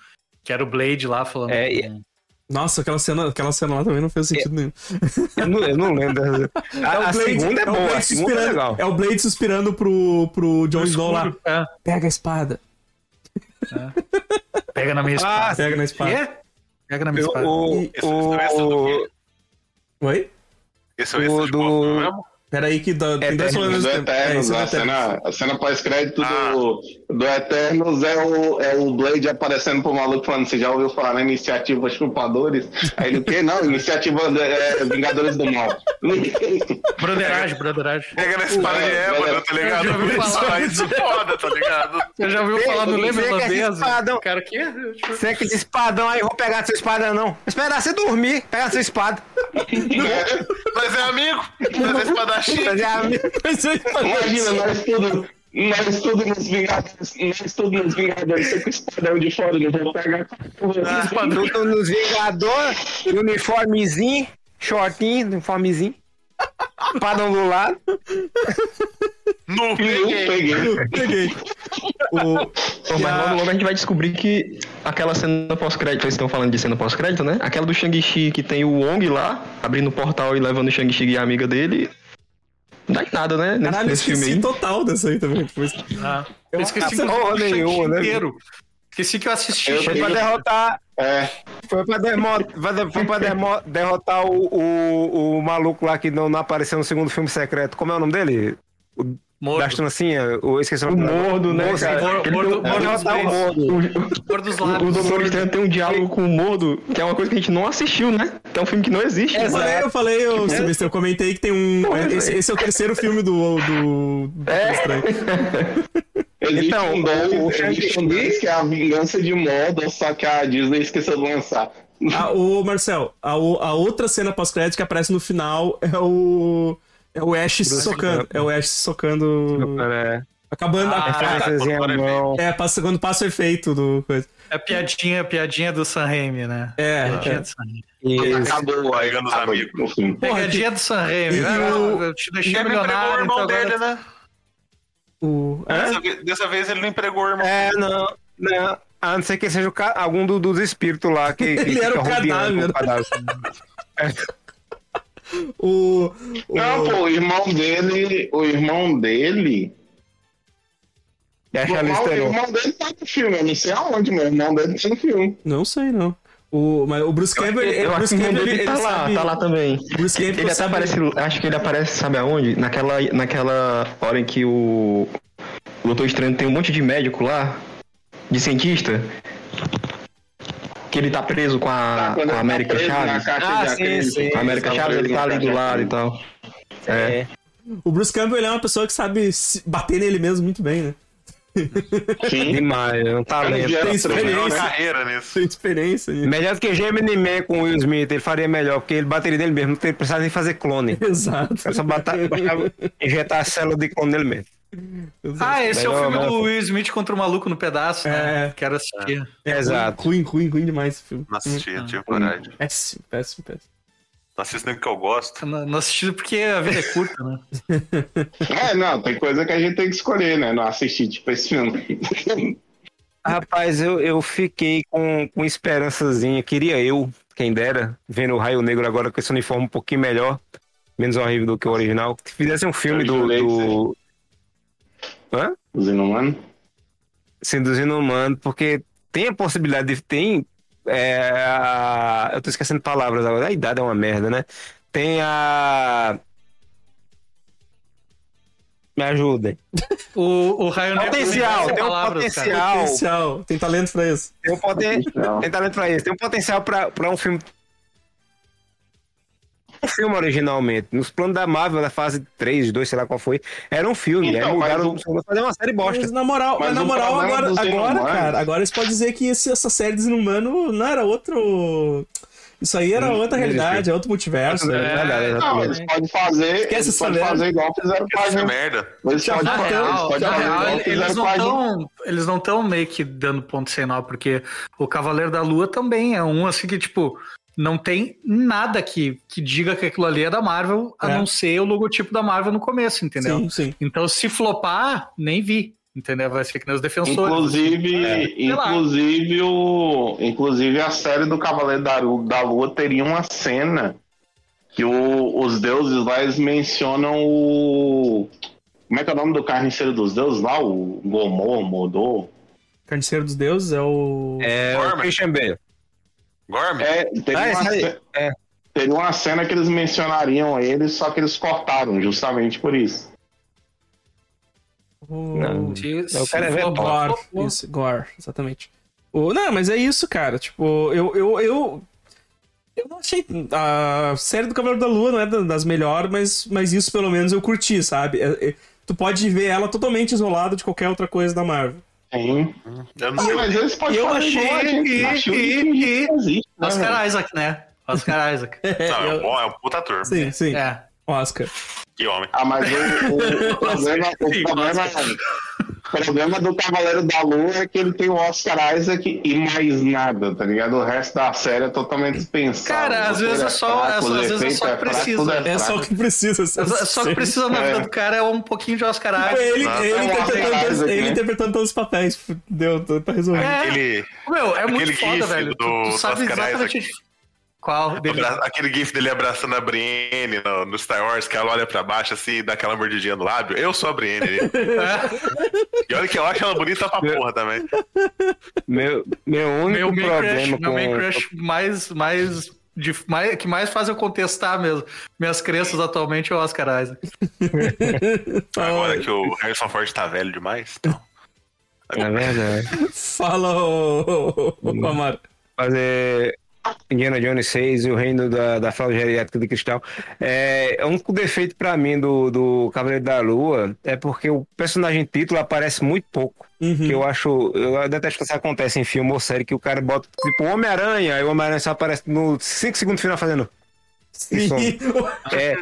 Que era o Blade lá falando. É, e- com- Nossa, aquela cena, aquela cena lá também não fez sentido nenhum. Eu não, eu não lembro. A, a segunda é o boa, a Blade segunda é legal. É o Blade suspirando pro, pro Jon Snow lá. É, Pega a espada. Pega na minha Ah, espada. Pega na espada. Quê? Pega na minha O, espada. o, E- o, Oi? Esse é o O do- mesmo? Peraí que dá, tem dois Do mesmo tempo. É, é do a cena, a cena pós-crédito Ah. do, do Eternos é o, é o Blade aparecendo pro maluco falando, você já ouviu falar na iniciativa Chupadores? Aí ele, o quê? Não, iniciativa é, Vingadores do Mal. Broderagem, broderagem. Pega na espada de É, ébano, galera, tá ligado? eu já ouvi falar. Isso é foda, tá ligado? Você já ouviu Ei, falar no você Leme que é Holandesa? espadão. Cara, o quê? Tipo, Você que esse espadão aí, vou pegar seu espada não. Esperar você dormir, pegar sua espada. Nós é amigo, nós é espadachim. Fazer a- Mas é espada- Imagina, nós tudo, nós tudo nos Vingadores, nós tudo nos Vingadores, você com o espadão de fora, não vou pegar. Tudo nos Vingador, uniformezinho, shortinho, uniformezinho. Espadão do lado. Eu peguei. peguei. Peguei. O, Bom, mas logo, logo a gente vai descobrir que aquela cena pós-crédito, vocês estão falando de cena pós-crédito, né? Aquela do Shang-Chi que tem o Wong lá, abrindo o portal e levando o Shang-Chi e a amiga dele. Não dá em nada, né? Nesse, caralho, nesse filme esqueci aí. total dessa aí também. Depois. ah, eu esqueci que eu porra assisti nenhuma, né? inteiro. Esqueci que eu assisti. Eu Foi pra derrotar. É, Foi pra, dermo, foi pra dermo- derrotar o, o, o maluco lá que não, não apareceu no segundo filme secreto. Como é o nome dele? Mordo. Da astroncinha? Eu esqueci o O nome. Mordo, né, Mordo, cara? Mordo, Mordo, Mordo o Mordo. O, dos o, o. Doutor Estranho tem um diálogo com o Mordo, que é uma coisa que a gente não assistiu, né? Que é um filme que não existe. Eu falei, eu falei, eu, Silvestre, eu comentei que tem um. Pô, esse, esse é o terceiro filme do. do, do É. Estranho. Então, um dois, o um dois que é a vingança de Mordor, só que a Disney esqueceu de lançar. Ah, o Marcel, a, o- a outra cena pós-crédito que aparece no final é o. É o Ash Bruce socando. É o Ash se socando. É, Acabando. Ah, a- à mão. é, passa, quando passa o efeito do coisa. É piadinha, piadinha do Sam Raimi, né? É, Piadinha é. do Sam Raimi. Isso. Acabou aí, Pegando os acabou amigos. no filme. Porra, Pegadinha do Sam Raimi. E Ah, o- Eu te deixei empregou o milionário, então irmão agora... dele, né? O, é? Dessa, vez, dessa vez ele não empregou o irmão. É, não, não. A não ser que seja o ca- algum do- dos espíritos lá que, que Ele era o cadáver. o cadáver. o, o- Não, pô, o irmão dele, o irmão dele. A O irmão, o Theron. irmão dele tá no filme, eu não sei aonde, mas o irmão dele tá no filme. Não sei, não. O, mas o Bruce Campbell, ele, Eu o acho Bruce Campbell, dele ele, tá ele lá, sabe, tá lá também. Bruce Campbell Ele até sabe- aparece, acho que ele aparece, sabe aonde? Naquela, naquela hora em que o, o Doutor Estranho tem um monte de médico lá, de cientista, que ele tá preso com a, com a ele América tá Chaves. Ah, sim, sim. Com a América tá Chaves, ele tá ali do lado e tal. É. O Bruce Campbell ele é uma pessoa que sabe bater nele mesmo muito bem, né? Sim. Demais, é um talento. Tem Tem experiência. Carreira nisso. tem experiência nisso. Melhor do que Gemini Man com o Will Smith, ele faria melhor, porque ele bateria nele mesmo, não teria precisado nem fazer clone. Exato. É só bastava injetar a célula de clone nele mesmo. Ah, esse é o filme do Will Smith contra o maluco no pedaço, né? É. Quero assistir. Exato. Ruim, ruim, ruim demais esse filme. Não assisti, eu tive coragem. Péssimo, péssimo, péssimo. Não assisto nem porque eu gosto. Não, não assisti porque a vida é curta, né? É, não, tem coisa que a gente tem que escolher, né? Não assistir, tipo, esse filme. Rapaz, eu, eu fiquei com, com esperançazinha, queria eu, quem dera, vendo o Raio Negro agora com esse uniforme um pouquinho melhor, menos horrível do que o original. Se fizesse um filme do. do... Hã? Os inumanos. Seduzindo humano, porque tem a possibilidade de. Tem. é, a- eu tô esquecendo palavras agora. A idade é uma merda, né? Tem a. Me ajudem. O, o Raio Negro Potencial, tem tem um palavras, potencial. Potencial, tem talento pra isso. Tem, um poten... Não. tem talento pra isso. Tem um potencial pra, pra um filme. Um filme originalmente. Nos planos da Marvel, na fase 3, 2, sei lá qual foi, era um filme. Então, aí mudaram mas pra fazer uma série bosta. Mas na moral, Mas mas na o moral agora, agora cara, agora você pode dizer que esse- essa série Desinumano não era outro. Isso aí era outra Não realidade, é outro multiverso. É né? Não, eles podem fazer. Esquece eles podem merda. fazer igual fizeram com a merda. Eles podem tá fazer, tão- eles real, podem fazer real, igual eles fizeram não estão eles não estão meio que dando ponto sem nó, porque o Cavaleiro da Lua também é um assim que, tipo, não tem nada que, que diga que aquilo ali é da Marvel, a É. não ser o logotipo da Marvel no começo, entendeu? Sim, sim. Então, se flopar, nem vi, entendeu? Vai ser que nem os defensores. Inclusive, É. Lá. inclusive, o, inclusive a série do Cavaleiro da, da Lua teria uma cena que o- os deuses lá eles mencionam o. Como é que é o nome do carniceiro dos deuses lá? O Gomor, Modô? Carniceiro dos Deuses é o. É o. Christian Bale. Gorman? É, teria, Ah, uma, aí, ce- é. teria uma cena que eles mencionariam ele, só que eles cortaram, justamente por isso. o... Não. Se, O cara é Gore, isso, Gore, exatamente. O, não, mas é isso, cara. Tipo, eu, eu, eu, eu não achei. A série do Cavaleiro da Lua não é da- das melhores, mas, mas isso pelo menos eu curti, sabe? É- é- tu pode ver ela totalmente isolada de qualquer outra coisa da Marvel. Sim. Eu não Ah, mas eles podem eu fazer achei que- Shield que- que- que existe, né, velho? Oscar Isaac, né? Oscar Isaac. Não, é um, bom- é um puta ator. Sim, sim. É. Oscar. Que homem. Ah, mas o, o- o problema, o, problema, o problema do Cavaleiro da Lua é que ele tem o Oscar Isaac e mais nada, tá ligado? O resto da série é totalmente dispensado. Cara, às vezes roteiro é só- fraco, é só- às vezes é só que precisa. É só o que precisa. Só só que precisa na vida É. do cara é um pouquinho de Oscar Isaac. ele, ele, É interpretando, Oscar todos- Isaac, ele né? interpretando todos os papéis. Deu, tá tá resolvido. É. Aquele, Meu, é muito foda, velho. Tu, do- tu sabe exatamente qual dele. aquele gif dele abraçando a Brienne no, no Star Wars, que ela olha pra baixo assim e dá aquela mordidinha no lábio. Eu sou a Brienne. ali. e olha que eu acho ela bonita pra porra também. Meu, meu único Meu main problema crush, meu com. main crush mais, mais, de- mais, que mais faz eu contestar mesmo minhas crenças atualmente é o Oscar Isaac. Agora que o Harrison Ford tá velho demais. Então. É verdade. Fala, ô, ô, ô, Amaro. fazer Indiana Jones 6 e o Reino da, da Fraude Geriátrica de Cristal. É, o único defeito pra mim do, do Cavaleiro da Lua é porque o personagem título aparece muito pouco. Uhum. Que eu acho. Eu detesto que isso acontece em filme ou série que o cara bota tipo Homem-Aranha, aí o Homem-Aranha só aparece no 5 segundos final fazendo. Sim. É,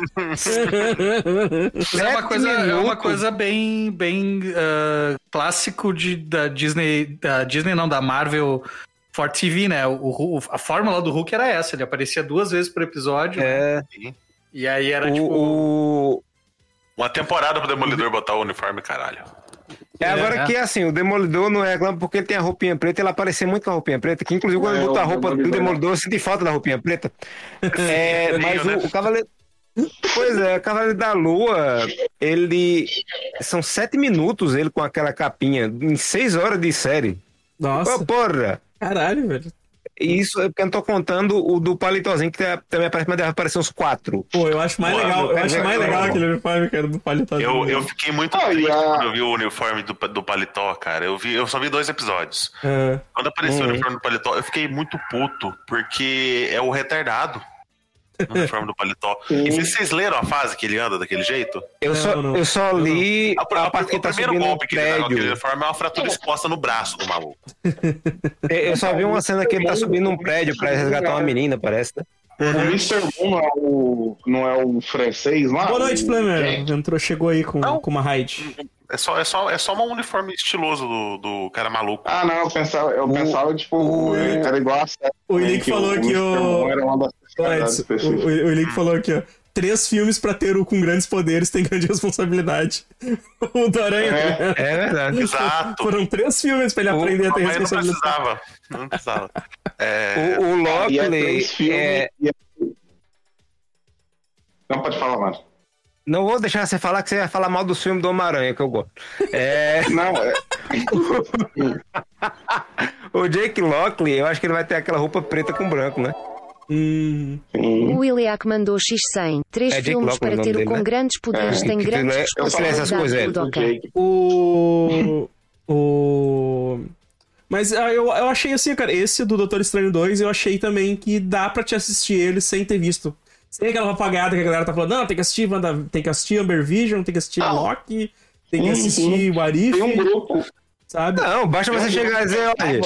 é uma coisa, é uma coisa bem, bem ah, clássico de, da Disney, da Disney não, da Marvel for TV, né? O, o- a fórmula do Hulk era essa, ele aparecia duas vezes por episódio, é, e aí era o, tipo... o- Uma temporada pro Demolidor botar o uniforme, caralho. É agora É. que assim, o Demolidor não é reclama porque ele tem a roupinha preta, ele aparecer muito com a roupinha preta, que inclusive quando É, ele botou a o roupa do Demolidor. Demolidor, eu senti falta da roupinha preta. É, mas né? o, o Cavaleiro. Pois é, o Cavaleiro da Lua, ele. São sete minutos ele com aquela capinha, em seis horas de série. Nossa, Ô, porra! Caralho, velho. Isso é porque eu não tô contando o do palitozinho, que também aparece, mas deve aparecer uns quatro. Pô, eu acho mais Pô, legal, eu eu acho mais legal aquele uniforme, cara, do palito Eu, eu fiquei muito e triste a- quando eu vi o uniforme do, do paletó, cara. Eu, vi, eu só vi dois episódios. É. Quando apareceu o uniforme do paletó, eu fiquei muito puto, porque é o retardado no uniforme do paletó. E vocês leram a fase que ele anda daquele jeito? Eu, só, não. eu só li A, a, a, parte que o tá primeiro golpe que ele dá naquele prédio. uniforme é uma fratura exposta no braço do maluco. Eu só vi uma cena que ele tá subindo um prédio pra resgatar uma menina, parece. né? O Mr. Moon não é o, não é o francês lá? Boa noite, O- Flamer. Entrou, chegou aí com, Não. com uma raid. É só, é só, é só um uniforme estiloso do, do cara maluco. Ah, não, eu pensava, eu O- pensava tipo, o- era igual a série. O também, Ilick falou que Mr. o. Era uma das Personalidades o, o, o Ilick falou aqui, ó. Três filmes pra ter o com grandes poderes tem grande responsabilidade. O do Aranha. É. É verdade. Exato. Foram três filmes pra ele O- aprender a ter Mas não responsabilidade. precisava. Não precisava. É, O, o é Lockley três filmes. é, é- Não pode falar, mano. Não vou deixar você falar que você vai falar mal do filme do Homem-Aranha, que eu gosto. É, Não, é, o Jake Lockley, eu acho que ele vai ter aquela roupa preta com branco, né? Hum. O Iliac mandou X100. Três É filmes para ter o com né? grandes poderes É, tem grandes é. responsabilidades. O Budokan. Jake. o. O. Mas ah, eu, eu achei assim, cara, esse do Doutor Estranho 2, eu achei também que dá pra te assistir ele sem ter visto. Sem aquela apagada que a galera tá falando, não, tem que assistir Wanda, tem que assistir Amber Vision, tem que assistir Ah. Loki, tem que assistir What If, Tem um grupo. sabe? Não, basta você chegar e dizer, olha,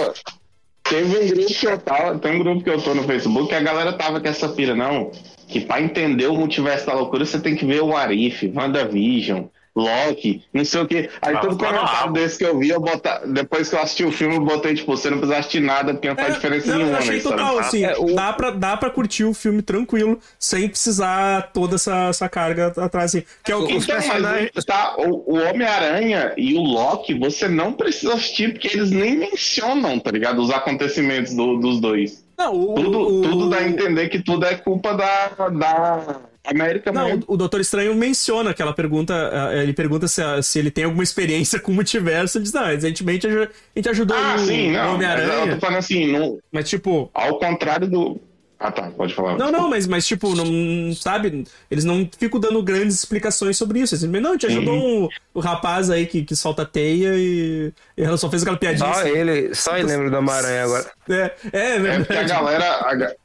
Teve um grupo que eu tava, tem um grupo que eu tô no Facebook que a galera tava com essa pira, não. Que pra entender o multiverso da loucura, você tem que ver o Arif, WandaVision, Loki, não sei o que. Aí Ah, todo no comentário desse que eu vi, eu botar, depois que eu assisti o filme, eu botei, tipo, você não precisa assistir nada, porque não faz É, diferença não, eu nenhuma, achei né, total, sabe? assim, É, o- dá, pra, dá pra curtir o filme tranquilo, sem precisar toda essa, essa carga atrás, assim, que é o que... Os Então, personagens- tá, o, o Homem-Aranha e o Loki, você não precisa assistir, porque eles nem mencionam, tá ligado? Os acontecimentos do- dos dois. Não, o, Tudo, o- tudo dá a entender que tudo é culpa da, da América Não, mesmo. o Doutor Estranho menciona aquela pergunta. eh, Ele pergunta se, se ele tem alguma experiência com o multiverso. Ele diz, não, recentemente a gente- ajudou Ah, o sim, não. Mas eu Homem-Aranha. tô falando assim, no, Mas, tipo. ao contrário do. Ah, tá, pode falar. Não, não, mas, mas tipo, não, sabe? Eles não ficam dando grandes explicações sobre isso. Eles não, te ajudou Uhum. um- o rapaz aí que, que solta teia e, e ela só fez aquela piadinha. Só assim. ele, só ele lembra do Homem-Aranha agora. É, é, É verdade. porque a galera.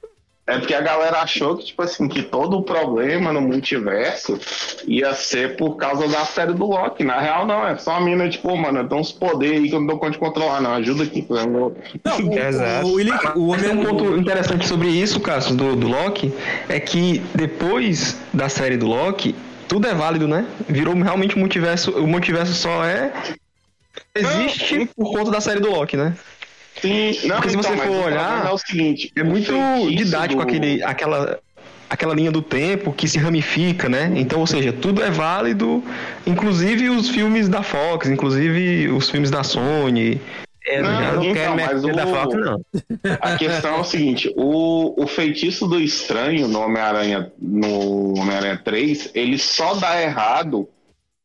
É porque a galera achou que, tipo assim, que todo o problema no multiverso ia ser por causa da série do Loki. Na real, não. É só a mina, tipo, mano, tem uns poderes aí que eu não dou conta de controlar, não. Ajuda aqui, por exemplo. Não, o, Exato. o, o, Willi- o Mas tem um Homem- ponto interessante sobre isso, Cassius, do, do Loki, é que depois da série do Loki, tudo é válido, né? Virou realmente um multiverso. O multiverso só é. Existe por conta da série do Loki, né? Sim, não, Porque se você então, mas for o olhar, é o seguinte: É o muito didático do- aquele, aquela, aquela linha do tempo que se ramifica, né? Então, ou seja, tudo é válido, inclusive os filmes da Fox, inclusive os filmes da Sony. Eu Não, não então, quero mas meter da o- Fox, não. A questão é o seguinte: o, o feitiço do estranho no Homem-Aranha no Homem-Aranha 3, ele só dá errado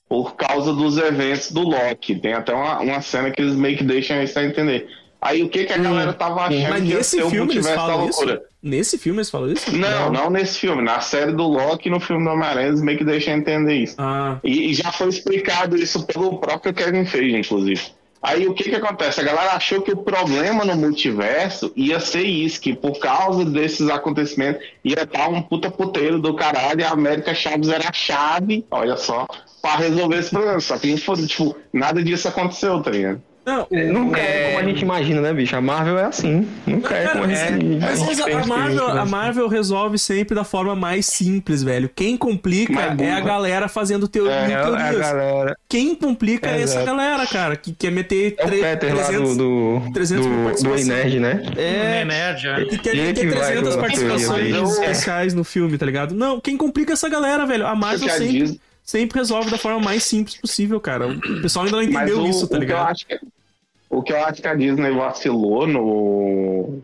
por causa dos eventos do Loki. Tem até uma, uma cena que eles meio que deixam isso a entender. Aí o que, que a galera tava achando Mas que nesse filme eles falam isso? Nesse filme eles falam isso? Não, não nesse filme. Na série do Loki no filme do Homem-Aranha, eles meio que deixam entender isso. Ah, E, e já foi explicado isso pelo próprio Kevin Feige, inclusive. Aí o que que acontece? A galera achou que o problema no multiverso ia ser isso, que por causa desses acontecimentos ia estar um puta puteiro do caralho e a América Chaves era a chave, olha só, pra resolver esse problema. Só que, tipo, nada disso aconteceu, tá ligado? Não, o- Nunca é como a gente imagina, né, bicho? A Marvel é assim. Nunca é como a gente, Mas a gente a, Marvel, a. Marvel resolve sempre da forma mais simples, velho. Quem complica é a galera fazendo teo... É, É a teorias. galera. Quem complica é essa galera, cara, que quer meter É o tre- Peter lá do, do, 300 mil do, do Nerd, né? É, Nerd, é. que quer meter que vai 300 com a participações teoria, especiais no filme, tá ligado? Não, quem complica é essa galera, velho. A Marvel sempre, Disney- sempre resolve da forma mais simples possível, cara. O pessoal ainda não entendeu o, isso, tá o que ligado? acho que, o que eu acho que a Disney vacilou no,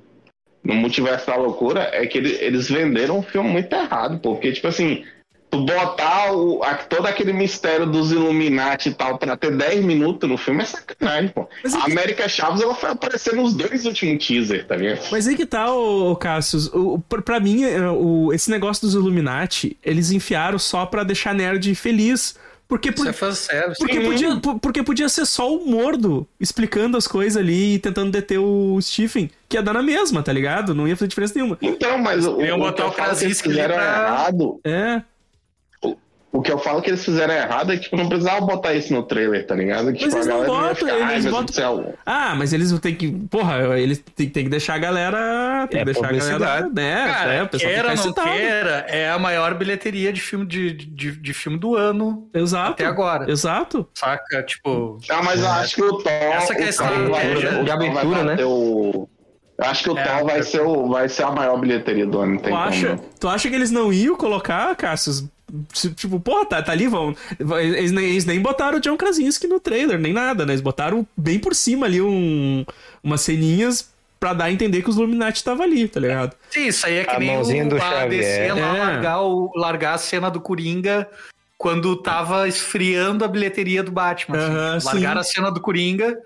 no Multiverso da Loucura é que ele- eles venderam um filme muito errado, pô. Porque, tipo assim, tu botar o, a- todo aquele mistério dos Illuminati e tal pra ter 10 minutos no filme é sacanagem, pô. Mas é a que- América Chaves ela foi aparecer nos dois últimos teasers, tá ligado? Mas aí que tá, ô, ô Cassius. O, pra pra mim, é, o, esse negócio dos Illuminati, eles enfiaram só pra deixar nerd feliz. Porque, por- é fanservice. porque, podia, por- porque podia ser só o Mordo explicando as coisas ali e tentando deter o Stephen, que ia dar na mesma, tá ligado? Não ia fazer diferença nenhuma. Então, mas o, Iam o botar que eu o falo que eles Krasinski fizeram pra- errado É. O que eu falo que eles fizeram errado é que tipo, não precisava botar isso no trailer, tá ligado? Que, Mas tipo, eles a não botam, ficar, eles botam- do céu. Ah, mas eles vão ter que. Porra, eles têm, que deixar a galera. Tem É que deixar a galera. Né? Cara, é, o pessoal queira não queira, é a maior bilheteria de filme, de, de, de filme do ano Exato. até agora. Exato. Saca? Tipo, Não, mas eu acho que o Thor. Essa o questão Thor vai, de- abertura, vai né? O... Eu acho que o É, Thor vai ser, o, vai ser a maior bilheteria do ano, tem Tu como. acha, não. tu acha que eles não iam colocar, Cassius? Tipo, porra, tá, tá ali, vão. Eles nem, eles nem botaram o John Krasinski no trailer, nem nada, né? Eles botaram bem por cima ali um, umas ceninhas pra dar a entender que os Illuminati tava ali, tá ligado? sim, isso aí é que A nem mãozinha o, do a Xavier. DC lá É. largar, o, largar a cena do Coringa quando tava esfriando a bilheteria do Batman. assim. Aham, Largaram sim. a cena do Coringa,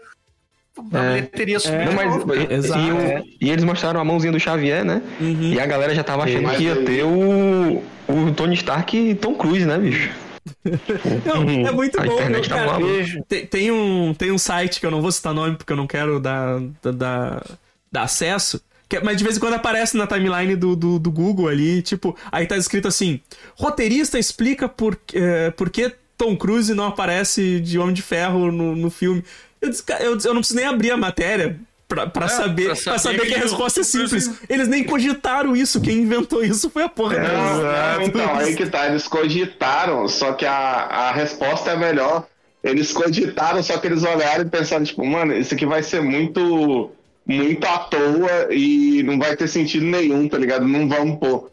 a É. bilheteria subiu. Não, mas, e, exato. e o- e eles mostraram a mãozinha do Xavier, né? Uhum. E a galera já tava achando que ia ter o, o Tony Stark e Tom Cruise, né, bicho? Não, é muito A bom, internet tá cara. maluca. Tem, tem um, tem um site que eu não vou citar nome porque eu não quero dar, dar, dar, acesso. que é- mas de vez em quando aparece na timeline do, do, do Google ali, tipo, aí tá escrito assim: roteirista explica por, eh, por que Tom Cruise não aparece de Homem de Ferro no, no filme. Eu, disse, "Cara, eu, eu não preciso nem abrir a matéria Pra, pra É, saber, pra pra saber saber que a resposta é simples. Eles nem cogitaram isso. Quem inventou isso foi a porra deles. Não, então, aí que tá, eles cogitaram, só que a, a resposta é melhor. Eles cogitaram, só que eles olharam e pensaram, tipo, mano, isso aqui vai ser muito, muito à toa e não vai ter sentido nenhum, tá ligado? Não vamos pôr.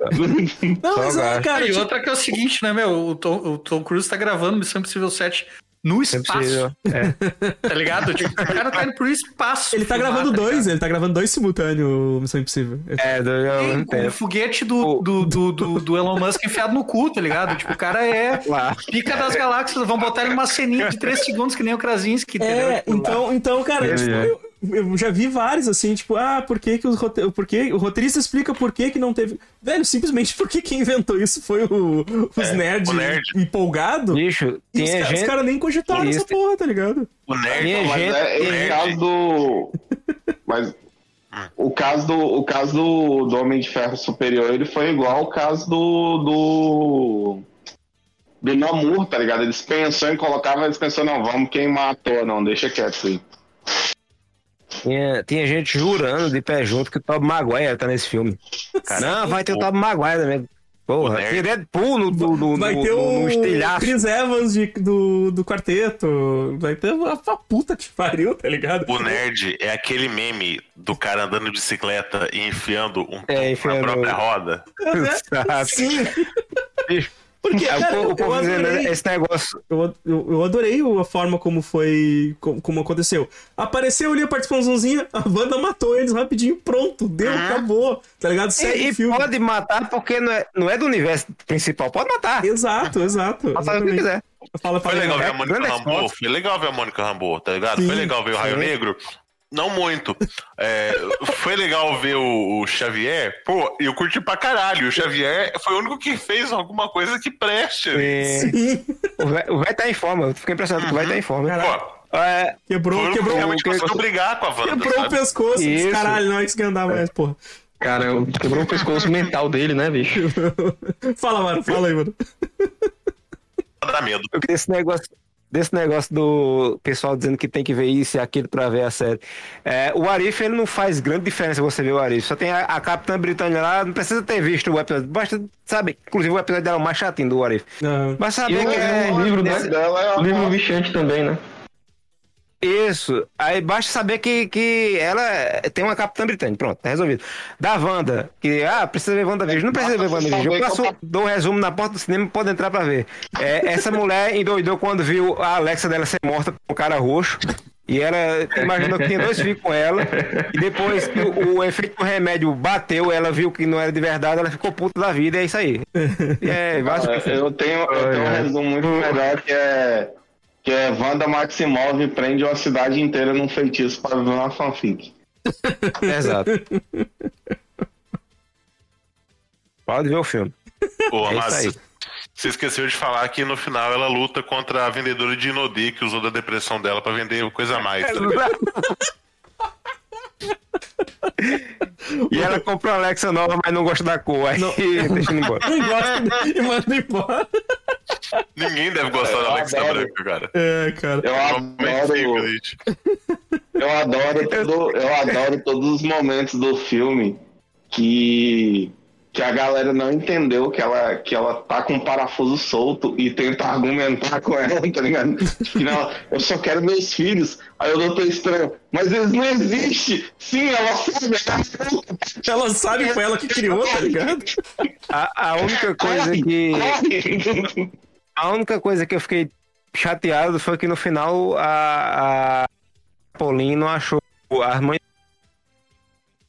Não, mas é, gasto. cara. e tipo, outra que é o seguinte, né, meu? O Tom, o Tom Cruise tá gravando Missão Impossível 7 no Sempre espaço, é. tá ligado? Tipo, o cara tá indo pro espaço. Ele tá filmar, gravando tá dois, ele tá gravando dois simultâneos, Missão Impossível. É, do, mesmo com o foguete do, do, do, do, do Elon Musk enfiado no cu, tá ligado? Tipo, o cara é Lá. pica das galáxias. Vão botar ele numa ceninha de 3 segundos que nem o Krasinski, entendeu? É, Tipo, então, então cara, É, tipo, é. eu, eu já vi vários assim, tipo, ah, por que que os rote... por que... o roteirista explica por que que não teve. Velho, simplesmente porque quem inventou isso foi o, os nerds o nerd. empolgado. Bicho, E os caras gente. cara nem cogitaram Isso. essa porra, tá ligado? O nerd. Mas gente. é, esse nerd. caso do. Mas o caso do, o caso do, do Homem de Ferro Superior, ele foi igual ao caso do. do. do Namor, tá ligado? Eles pensou em colocar, mas eles pensou, não, vamos queimar à toa, não, deixa quieto aí. Tinha, tinha gente jurando de pé junto que o Tobey Maguire tá nesse filme. Não, vai ter o Tobey Maguire também. Porra, tem Deadpool no, no, no, Vai no, ter no, no estilhaço. Chris Evans de- do, do quarteto. Vai ter uma, uma puta que pariu, tá ligado? O nerd é aquele meme do cara andando de bicicleta e enfiando um É, enfiando- na própria roda. Sabe? Sim. Porque, Aí cara, o, povo- o eu povo dizendo, adorei. esse negócio. Eu, eu, eu adorei a forma como foi. Como, como aconteceu. Apareceu ali a participaçãozinha, a Wanda matou eles rapidinho, pronto, deu, acabou. Tá ligado? Segue E, o e filme. pode matar porque não é, não é do universo principal. Pode matar. Exato, exato. Pode fazer o que quiser. Fala, Foi fala, legal ver a é, Mônica Xbox. foi legal ver a Mônica Rambeau, tá ligado? Sim, foi legal ver o Raio. Negro. Não muito. É, foi legal ver o, o Xavier. Pô, eu curti pra caralho. O Xavier foi o único que fez alguma coisa que preste. Sim. Sim. O o velho tá em forma. Eu fiquei impressionado que o velho tá em forma. Pô, É, Quebrou, o quebrou, realmente que- conseguiu brigar com a Wanda, quebrou o sabe? pescoço. disse, Isso. Caralho, não é isso que andar mais, porra. Cara, quebrou o pescoço mental dele, né, bicho? fala, mano, fala aí, mano. Dá medo. eu queria esse negócio. Desse negócio do pessoal dizendo que tem que ver isso e aquilo pra ver a série. É, o Arif, ele não faz grande diferença você ver o Arif. Só tem a, a Capitã Britânia lá, não precisa ter visto o episódio. Basta, sabe, inclusive o episódio dela é o mais chatinho do Arif. Não. Mas saber que é. o livro, né? Esse dela é O livro uma... viciante também, né? Isso. Aí basta saber que, que ela tem uma Capitã Britânica. Pronto, tá resolvido. Da Wanda, que, ah, precisa ver Wanda Não precisa ver Wanda Eu passo, dou um resumo na porta do cinema pode entrar pra ver. É, essa mulher endoidou quando viu a Alexa dela ser morta com o cara roxo. E ela imaginou que tinha dois filhos com ela. E depois que o, o efeito do remédio bateu, ela viu que não era de verdade, ela ficou puta da vida, e é isso aí. E é, básico. Eu tenho, eu tenho um resumo muito melhor que é que é Wanda Maximov prende uma cidade inteira num feitiço para ver uma fanfic. Exato. Pode ver o filme. Ô, É mas você esqueceu de falar que no final ela luta contra a vendedora de Inodi que usou da depressão dela pra vender coisa a mais. tá ligado? E ela comprou a Alexa nova, mas não gosta da cor. Aí deixa ele embora. Não gosta e manda embora. Ninguém deve gostar da Eu Alexa adoro. branca, cara. É, cara. Eu adoro, gente. eu adoro, todo- eu adoro todos os momentos do filme que que a galera não entendeu que ela, que ela tá com um parafuso solto e tenta argumentar com ela, tá ligado? Não, eu só quero meus filhos. Aí o doutor estranho, mas eles não existem. Sim, ela sabe. Ela sabe que foi ela que criou, tá ligado? A, a única coisa que. Ai. A única coisa que eu fiquei chateado foi que no final a, a Pauline não achou as mães.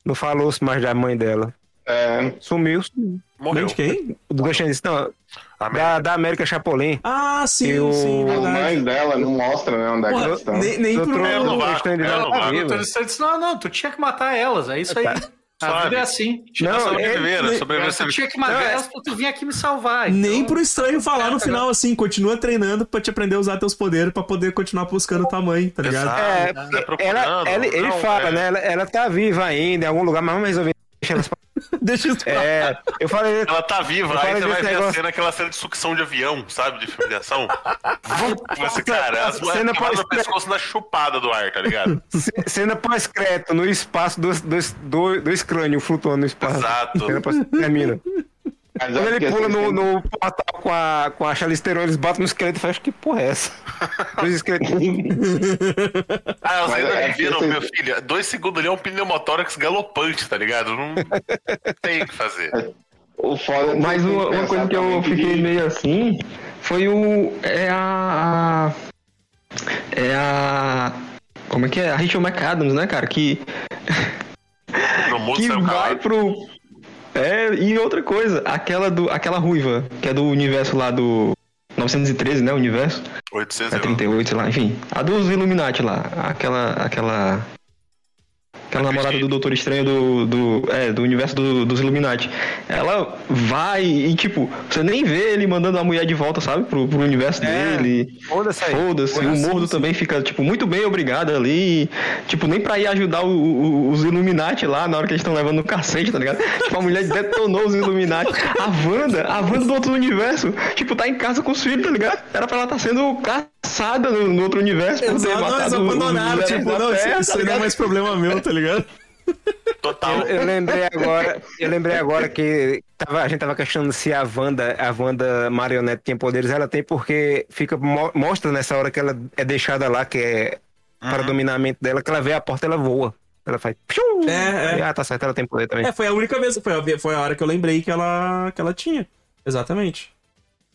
Não falou-se mais da mãe dela. É, Sumiu. sumiu. Morreu. Mãe de quem? Do disso, não. América. Da, da América Chapolin. Ah, sim, Eu- sim, verdade. mães dela não mostram né, onde é que elas estão. nem, nem Eu pro... trouxe Ela não vai, o ela não vai. eles disse, não, não, tu tinha que matar elas, é isso aí. A Sabe? vida é assim. Não, Ela é- sobreviver, nem- sobreviver. Tu tinha que matar é- pra tu vir aqui me salvar. Nem então- pro estranho falar no tá final assim, continua treinando pra te aprender a usar teus poderes pra poder continuar buscando tua mãe, tá ligado? Exato. É, tá ela, ele, ele Não, fala, é. né? Ela, ela tá viva ainda em algum lugar, mas vamos resolver deixa elas. Deixa isso pra. É, eu falei. Ela tá viva, aí você vai ver a negócio. cena, aquela cena de sucção de avião, sabe? De filme de ação. Você, cara, as mulheres Cena acabaram no pós- pescoço na chupada do ar, tá ligado? C- Cena pós-crédito no espaço, dois, dois, dois, dois crânios flutuando no espaço. Exato. Cena pós termina. Mas é Quando ele pula essa no, no portal com a, com a Charlize Theron, eles batem no esqueleto e falam, que porra é essa? Dois esqueletos. Ah, vocês ainda é não que viram, meu filho? Dois segundos ali é um pneumotórax galopante, tá ligado? Não tem o que fazer. O foda é Mas uma, uma coisa que eu fiquei meio assim foi o. É a. a- É a. Como é que é? A Rachel McAdams, né, cara? Que, No mundo que vai pro. É, e outra coisa, aquela do. Aquela ruiva, que é do universo lá do. 913, né? O universo. 800 É 38, sei lá, enfim. A dos Illuminati lá. Aquela. Aquela. Aquela namorada do Doutor Estranho do, do, é, do universo do- dos Illuminati. Ela vai e, tipo, você nem vê ele mandando a mulher de volta, sabe? Pro, pro universo É, dele. Foda-se aí. Foda-se. O Mordo também fica, tipo, muito bem obrigado ali. Tipo, nem pra ir ajudar o- o- os Illuminati lá na hora que eles estão levando o cacete, tá ligado? Tipo, a mulher detonou os Illuminati. A Wanda, a Wanda do outro universo, tipo, tá em casa com os filhos, tá ligado? Era pra ela estar sendo caçada no, no outro universo. por ter não, eles matado os abandonaram, tipo, não, isso, Terra, isso tá aí não é mais problema meu, tá ligado? Total. Eu, eu lembrei agora, eu lembrei agora que tava- a gente tava questionando se a Wanda, a Wanda marionete tem poderes. Ela tem porque fica mo- mostra nessa hora que ela é deixada lá, que é para dominar a mente dela, que ela vê a porta ela voa. Ela faz. piu! É, é. E, Ah, tá certo, ela tem poder também. É, foi a única vez, foi a, foi a hora que eu lembrei que ela, que ela tinha. Exatamente.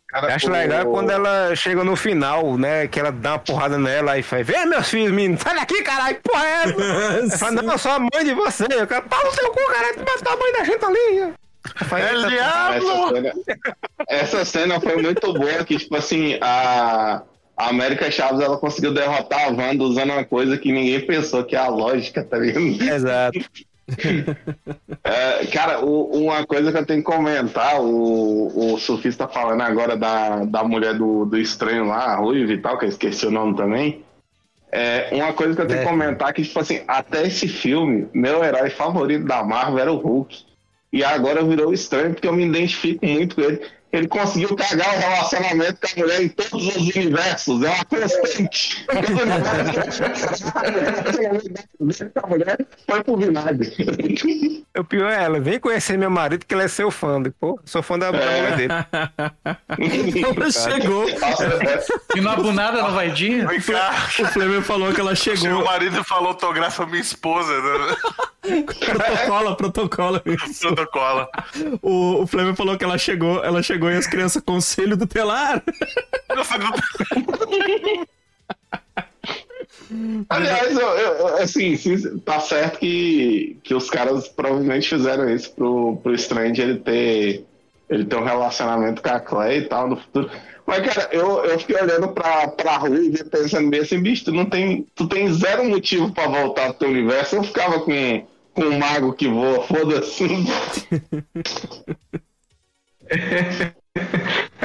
Cara, Eu acho legal quando ela chega no final, né? Que ela dá uma porrada nela e faz, vem meus filhos, menino, sai daqui, caralho, que porra é essa? Fala, não, eu sou a mãe de você. Eu quero pau no seu cu, caralho, tu matou a mãe da gente ali. Faz, É "Eita, diabo! Essa cena, essa cena foi muito boa, que, tipo assim, a, a América Chaves ela conseguiu derrotar a Wanda usando uma coisa que ninguém pensou, que é a lógica, tá ligado? Exato. É, cara, o- uma coisa que eu tenho que comentar, o, o surfista falando agora da, da mulher do, do estranho lá, a Ruiva e tal, que eu esqueci o nome também. É, uma coisa que eu tenho que É. comentar que, tipo assim, até esse filme, meu herói favorito da Marvel era o Hulk. E agora virou o estranho, porque eu me identifico muito com ele. Ele conseguiu cagar o relacionamento com a mulher em todos os universos. É uma constante. Todo universo com a mulher foi pro vinagre. O pior é ela, vem conhecer meu marido que ele é seu fã. Pô, sou fã da, mulher dele. Ela chegou, E no Abunada não vai dia? Vem cá. o Flemer falou que ela Chegou o marido falou autografa minha esposa. Né? Protocola, protocola. Protocola. O, o Flemer falou que ela chegou, ela chegou e as crianças, conselho do telar. Aliás, eu, eu- assim, sim, tá certo que, que os caras provavelmente fizeram isso pro, pro Strange ele ter, ele ter um relacionamento com a Clay e tal no futuro. Mas, cara, eu, eu fiquei olhando pra, pra rua e pensando bem assim, bicho, tu não tem, tu tem zero motivo pra voltar pro teu universo. Eu ficava com, com um mago que voa, foda-se.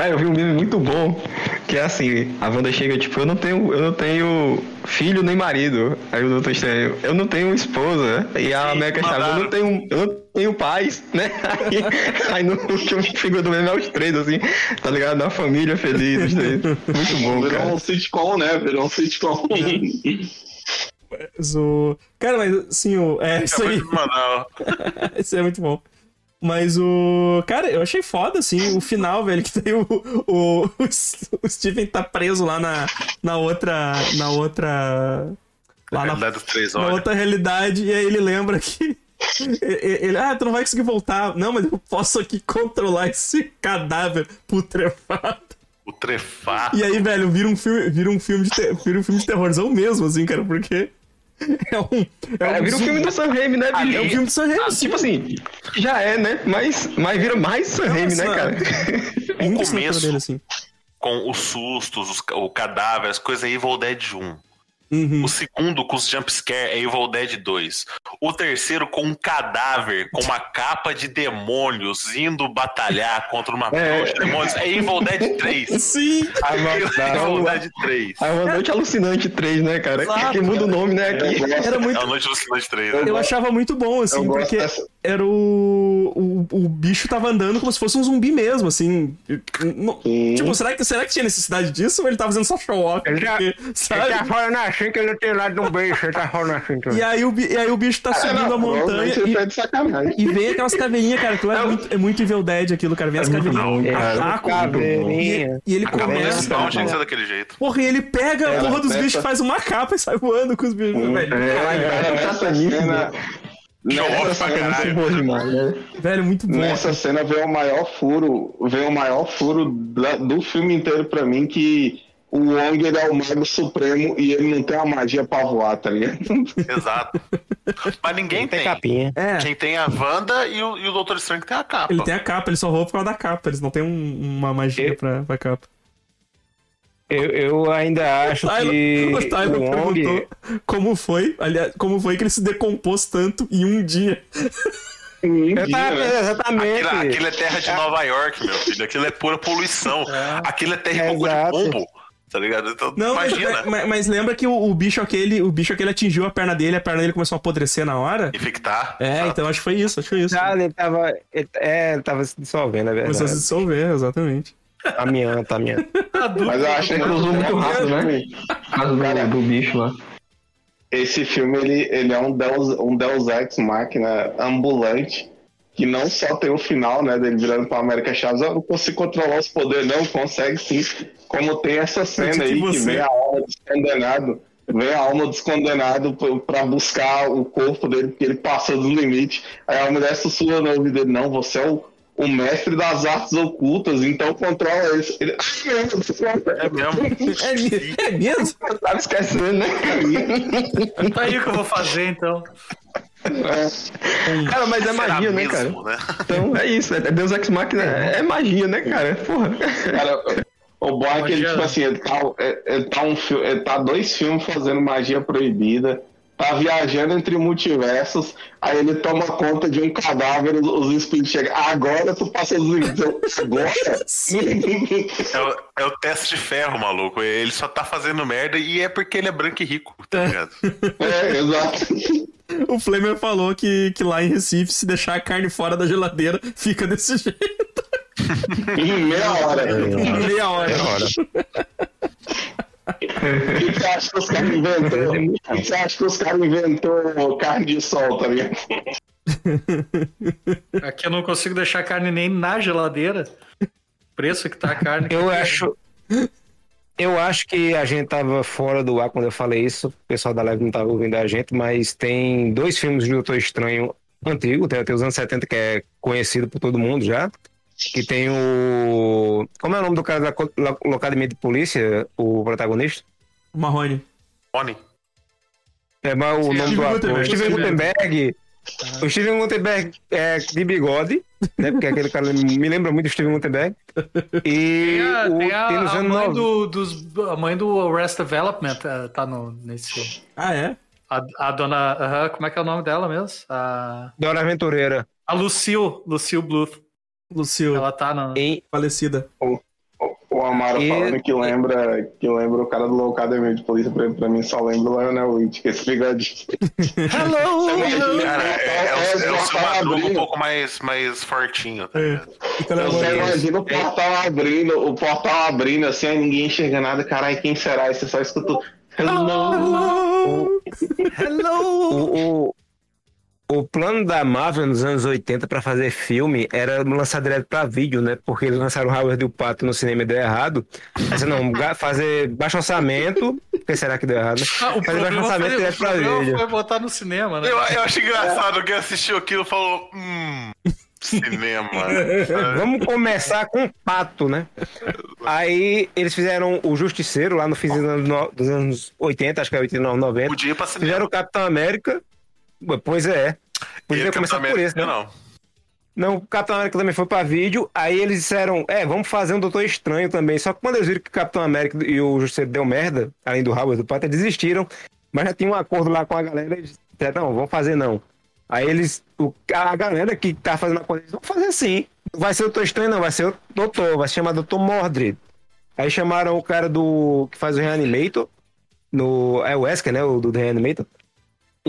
Eu vi um meme muito bom, que é assim, a Wanda chega, tipo, eu não tenho, eu não tenho filho nem marido. Aí o Doutor Estranho, eu não tenho esposa. E a Sim, América Chaves, eu não tenho, eu não tenho pais, né? Aí, aí no último figura do meme é os três, assim, tá ligado? Da família feliz, os três. Muito bom, Virou cara. um sitcom, né? Virou um sitcom. Mas o... Cara, mas assim, o... é isso Acabou aí. Isso é muito bom. Mas o. Cara, eu achei foda, assim, o final, velho, que tem o. O, o Steven tá preso lá na, na outra. Na outra. Lá na, na outra realidade, e aí ele lembra que. Ele, ah, tu não vai conseguir voltar. Não, mas eu posso aqui controlar esse cadáver putrefado. O trefar. E aí, velho, vira um filme, vira um filme de, te- vira um filme de terrorzão mesmo, assim, cara, porque. É um. É Cara, vira um filme do Sam Raimi, né, bicho? É um filme do Sam Raimi, Tipo assim, já é, né? Mas, mas vira mais Sam Raimi, né, cara? É assinatura começo dele, assim. com os sustos, os, o cadáver, as coisas Evil Dead 1. Uhum. O segundo com os jumpscare é Evil Dead 2. O terceiro com um cadáver, com uma capa de demônios indo batalhar contra uma É. de demônios é Evil Dead 3. Sim! Evil Dead 3. É uma noite alucinante 3, né, cara? Exato, que muda o nome, né, Eu aqui. gosto- Era É muito. a Noite Alucinante 3. Eu Né? achava muito bom, assim, eu porque dessa- era o, o. O bicho tava andando como se fosse um zumbi mesmo, assim. Sim. Tipo, será que, será que tinha necessidade disso ou ele tava fazendo só show off? Ele já- Ele sabe? tá falando assim que ele não tem lado de um beijo, ele tá falando assim. E aí, o, e aí o bicho tá Ah, subindo não, a montanha e, tá de sacanagem. e vem aquelas caveirinhas, cara. Aquilo é muito, é muito Evil Dead, aquilo, cara. Vem as caveirinhas. É, ataco, caveirinha. e, e ele Não começa. tinha que ser daquele jeito. Porra, e ele pega a Ela porra dos bichos, faz uma capa e sai voando com os bichos, velho. Cara, nessa cena. Show Nessa cena. Boa demais, né? Velho, muito bom. nessa cena veio o maior furo, veio o maior furo do filme inteiro pra mim que o Wong ele é o mago supremo e ele não tem a magia pra voar, tá ligado? Exato. Mas ninguém Tem tem. capinha. É, Quem tem a Wanda e o, e o Doutor Estranho que tem a capa. ele tem a capa, ele só voa por causa da capa. Eles não tem um- uma magia Eu- pra, pra capa. Eu, eu ainda acho que o Tyler o Wong... perguntou como foi, aliás, como foi que ele se decompôs tanto em um dia. Um dia, tava- né? exatamente. Aquilo, aquilo é terra de Nova York, meu filho. Aquilo é pura poluição. Aquilo é terra cocô de pombo. Tá ligado? Então, Não, mas, imagina. mas- mas lembra que o, o bicho aquele, o bicho aquele atingiu a perna dele, a perna dele começou a apodrecer na hora? Infectar. É, sabe? então acho que foi isso, acho que foi isso. Ah, ele tava. Ele, é, ele tava se dissolvendo, é Começou a se verdade. dissolver, exatamente. Tá miando, tá. Mas eu achei que Cruzou muito rápido, né? Causa do, do bicho lá. Esse filme ele, ele é um Deus, um Deus Ex Máquina ambulante que não só tem o final, né, dele virando pra América Chaves, eu não consigo controlar os poderes, não, consegue sim. Como tem essa cena tipo aí que você. vem a alma dos condenados, vem a alma dos condenados pra- pra buscar o corpo dele, porque ele passou do limite. Aí a mulher sussurra no ouvido dele, não, você é o, o mestre das artes ocultas, então controla isso. Ele, "Ah, não, É mesmo. É, me- é mesmo? Eu tava esquecendo, né? Tá aí o que eu vou fazer, então. Cara, mas é Será magia, né, cara? mesmo, né? Então é isso, é Deus Ex Machina, é magia, né, cara? Porra. Cara, o bom é que ele, tipo assim, ele tá, ele, tá um, ele tá dois filmes fazendo magia proibida, tá viajando entre multiversos, aí ele toma conta de um cadáver, os, os espíritos chegam, agora tu passa os limites. Eu, Agora? É o, é o teste de ferro, maluco. Ele só tá fazendo merda e é porque ele é branco e rico, tá ligado? é, exato. O Flamer falou que, que lá em Recife, se deixar a carne fora da geladeira, fica desse jeito. Em meia hora. Em meia hora. É hora. O que você acha que os caras inventou? O que você acha que os caras inventou carne de sol, tá ligado? Aqui eu não consigo deixar a carne nem na geladeira. Preço que tá a carne. Eu acho. Eu acho que a gente tava fora do ar quando eu falei isso. O pessoal da live não tava ouvindo a gente, mas tem dois filmes de Doutor Estranho antigo, tem até os anos 70, que é conhecido por todo mundo já. Que tem o. Como é o nome do cara da Locademia de Polícia, o protagonista? Marrone. Oni. É mas o Sim, nome do ator. Guttenberg. Steven Gutenberg. O Steven Gutenberg é de bigode, né? Porque aquele cara me lembra muito do Steven Gutenberg. E Tem a, o, tem a- tem nos a mãe 90. do, dos, a mãe do Arrest Development eh, tá no, nesse filme. Ah, é? A, a dona. aham, como é que é o nome dela mesmo? A, Dora Aventureira. a Lucille, Lucille Bluth. Lucio, Ela tá. E falecida. O Amaro E- falando que lembra, que lembra o cara do Locademia de Polícia, pra, pra mim só lembra o Lionel Rich, que esse bigode. Hello! Cara, é, é, É, o, é o é, seu tá Madruga um pouco mais, mais fortinho, tá É. ligado? Fica na Eu só mão. imagino o portal abrindo, o portal abrindo, assim, aí ninguém enxerga nada, caralho, quem será? E você só escuta. o Hello! O, o, o plano da Marvel nos anos 80 para fazer filme era lançar direto para vídeo, né? Porque eles lançaram Howard e o Pato no cinema e deu errado. Mas não, fazer baixo orçamento. Por que será que deu errado? Ah, o fazer baixo orçamento foi, direto o pra problema vídeo. foi botar no cinema, né? Eu, eu acho engraçado quem assistiu aquilo falou: hum, cinema. Vamos começar com o Pato, né? Aí eles fizeram o Justiceiro lá no fim dos anos, no- dos anos 80, acho que é 89, 90. Podia ir pra cinema. Fizeram o Capitão América. Pois é. Podia ter começado por esse, né? Não. Não, o Capitão América também foi pra vídeo. Aí eles disseram, é, vamos fazer um Doutor Estranho também. Só que quando eles viram que o Capitão América e o Justiceiro deu merda, além do Howard do Pata, desistiram. Mas já tinha um acordo lá com a galera e disseram, não, vamos fazer não. Aí eles, o, a galera que tá fazendo a coisa, vamos fazer sim. Vai ser o Doutor Estranho, não, vai ser o Doutor, vai se chamar Doutor Mordred. Aí chamaram o cara do que faz o Reanimator, no, é o Wesker, né, o do Reanimator.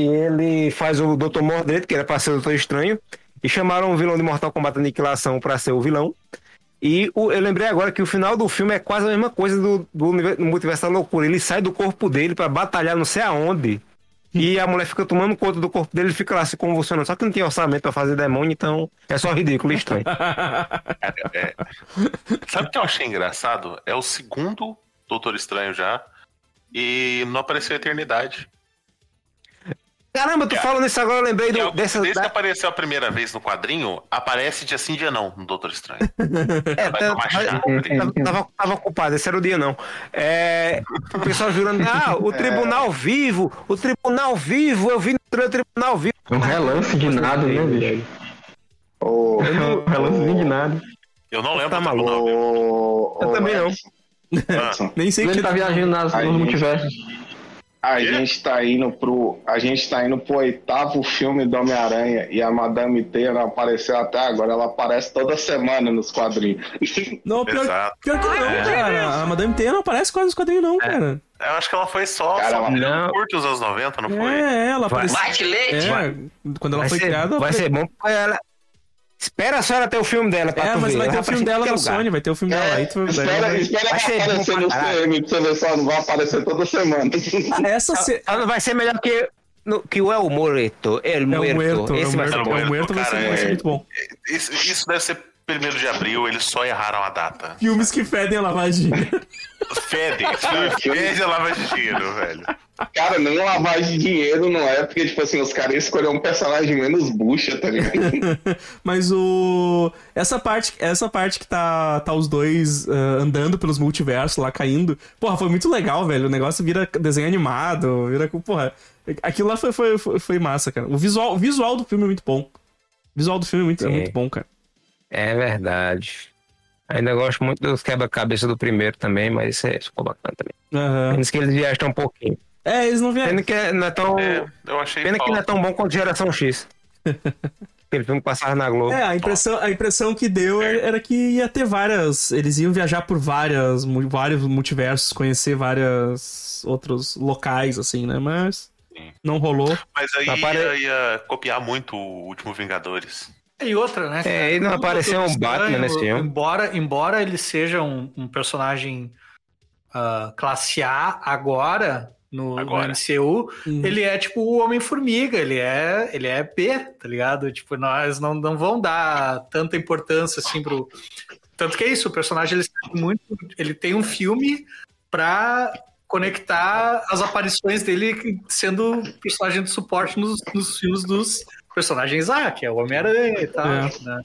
E ele faz o Dr. Mordred, que era pra ser o Doutor Estranho. E chamaram o vilão de Mortal Kombat Aniquilação pra ser o vilão. E o- eu lembrei agora que o final do filme é quase a mesma coisa do, do, do Multiverso da Loucura. Ele sai do corpo dele pra batalhar não sei aonde. E a mulher fica tomando conta do corpo dele e fica lá se convulsionando. Só que não tinha orçamento pra fazer demônio, então é só ridículo e estranho. Cara, é- Sabe o que eu achei engraçado? É o segundo Doutor Estranho já. E não apareceu a eternidade. Caramba, tu falando isso agora, eu lembrei Que é do, o- dessa. Desde que Da, apareceu a primeira vez no quadrinho, aparece dia sim, dia não, no Doutor Estranho. é, Vai tá- tá tava, tava, tava ocupado, esse era o dia não. É, o pessoal jurando, ah, o tribunal vivo, o tribunal vivo, eu vi no tribunal vivo. Um relance de nada, né, bicho? Um relance de nada. Eu não lembro Tá maluco. Eu também não. Ah, Nem sei Ele que. tá viajando nas, nos gente. multiversos. A Quê? gente tá indo pro. A gente tá indo pro oitavo filme do Homem-Aranha e a Madame Teia não apareceu até agora. Ela aparece toda semana nos quadrinhos. Não, pior, Exato. pior que não, É. cara. A Madame Teia não aparece quase nos quadrinhos, não, cara. Eu acho que ela foi só, Cara, só ela- Não. curto os anos 90, não foi? É, ela apareceu. leite! É, quando ela Vai foi ser, criada. vai ser bom pra ela. Espera só ela ter o filme dela pra É, tu mas ver. vai ter ela o filme dela lugar. Sony, vai ter o filme dela aí. Tu, espera vai- espera vai ser ela aparecer pra no. CM, pra você ver só, não vai aparecer toda semana. Ah, essa ce... Ela não vai ser melhor que, no, que o El Muerto. El É o Muerto. Muerto, é Esse o vai ser é bom. o Muerto vai ser, Cara, vai ser é- muito bom. Isso, isso deve ser primeiro de abril, eles só erraram a data. Filmes que fedem a lavagem. Fede, fede a de dinheiro, velho. Cara, nem lavagem de dinheiro não é, porque, tipo assim, os caras escolheram um personagem menos bucha, tá ligado? Mas o. Essa parte, essa parte que tá, tá os dois ah, andando pelos multiversos lá caindo. Porra, foi muito legal, velho. O negócio vira desenho animado, vira. Porra, aquilo lá foi, foi, foi, foi massa, cara. O visual, o visual do filme é muito bom. O visual do filme é muito, é muito bom, cara. É verdade. Ainda gosto muito dos quebra-cabeça do primeiro também, mas isso é, ficou bacana também. Menos que eles viajam um pouquinho. É, eles não vieram. Pena que é- não é tão. É, eu achei Pena que não é tão bom quanto Geração X. Aquele filme que passava na Globo. É, a impressão, a impressão que deu era, era que ia ter várias. Eles iam viajar por várias, vários multiversos, conhecer vários outros locais, assim, né? Mas Sim. não rolou. Mas aí Apare- ia, ia copiar muito o último Vingadores. E outra, né? É, e não O apareceu Doutor um Batman nesse filme. Embora, embora ele seja um, um personagem ah, classe A agora, no, no Agora. MCU, Uhum. ele é tipo o Homem-Formiga, ele é, ele é B, tá ligado? Tipo, nós não, não vão dar tanta importância assim pro. Tanto que é isso, o personagem ele, muito, ele tem um filme pra conectar as aparições dele sendo personagem de suporte nos, nos filmes dos personagens A, que é o Homem-Aranha e tal. É. né?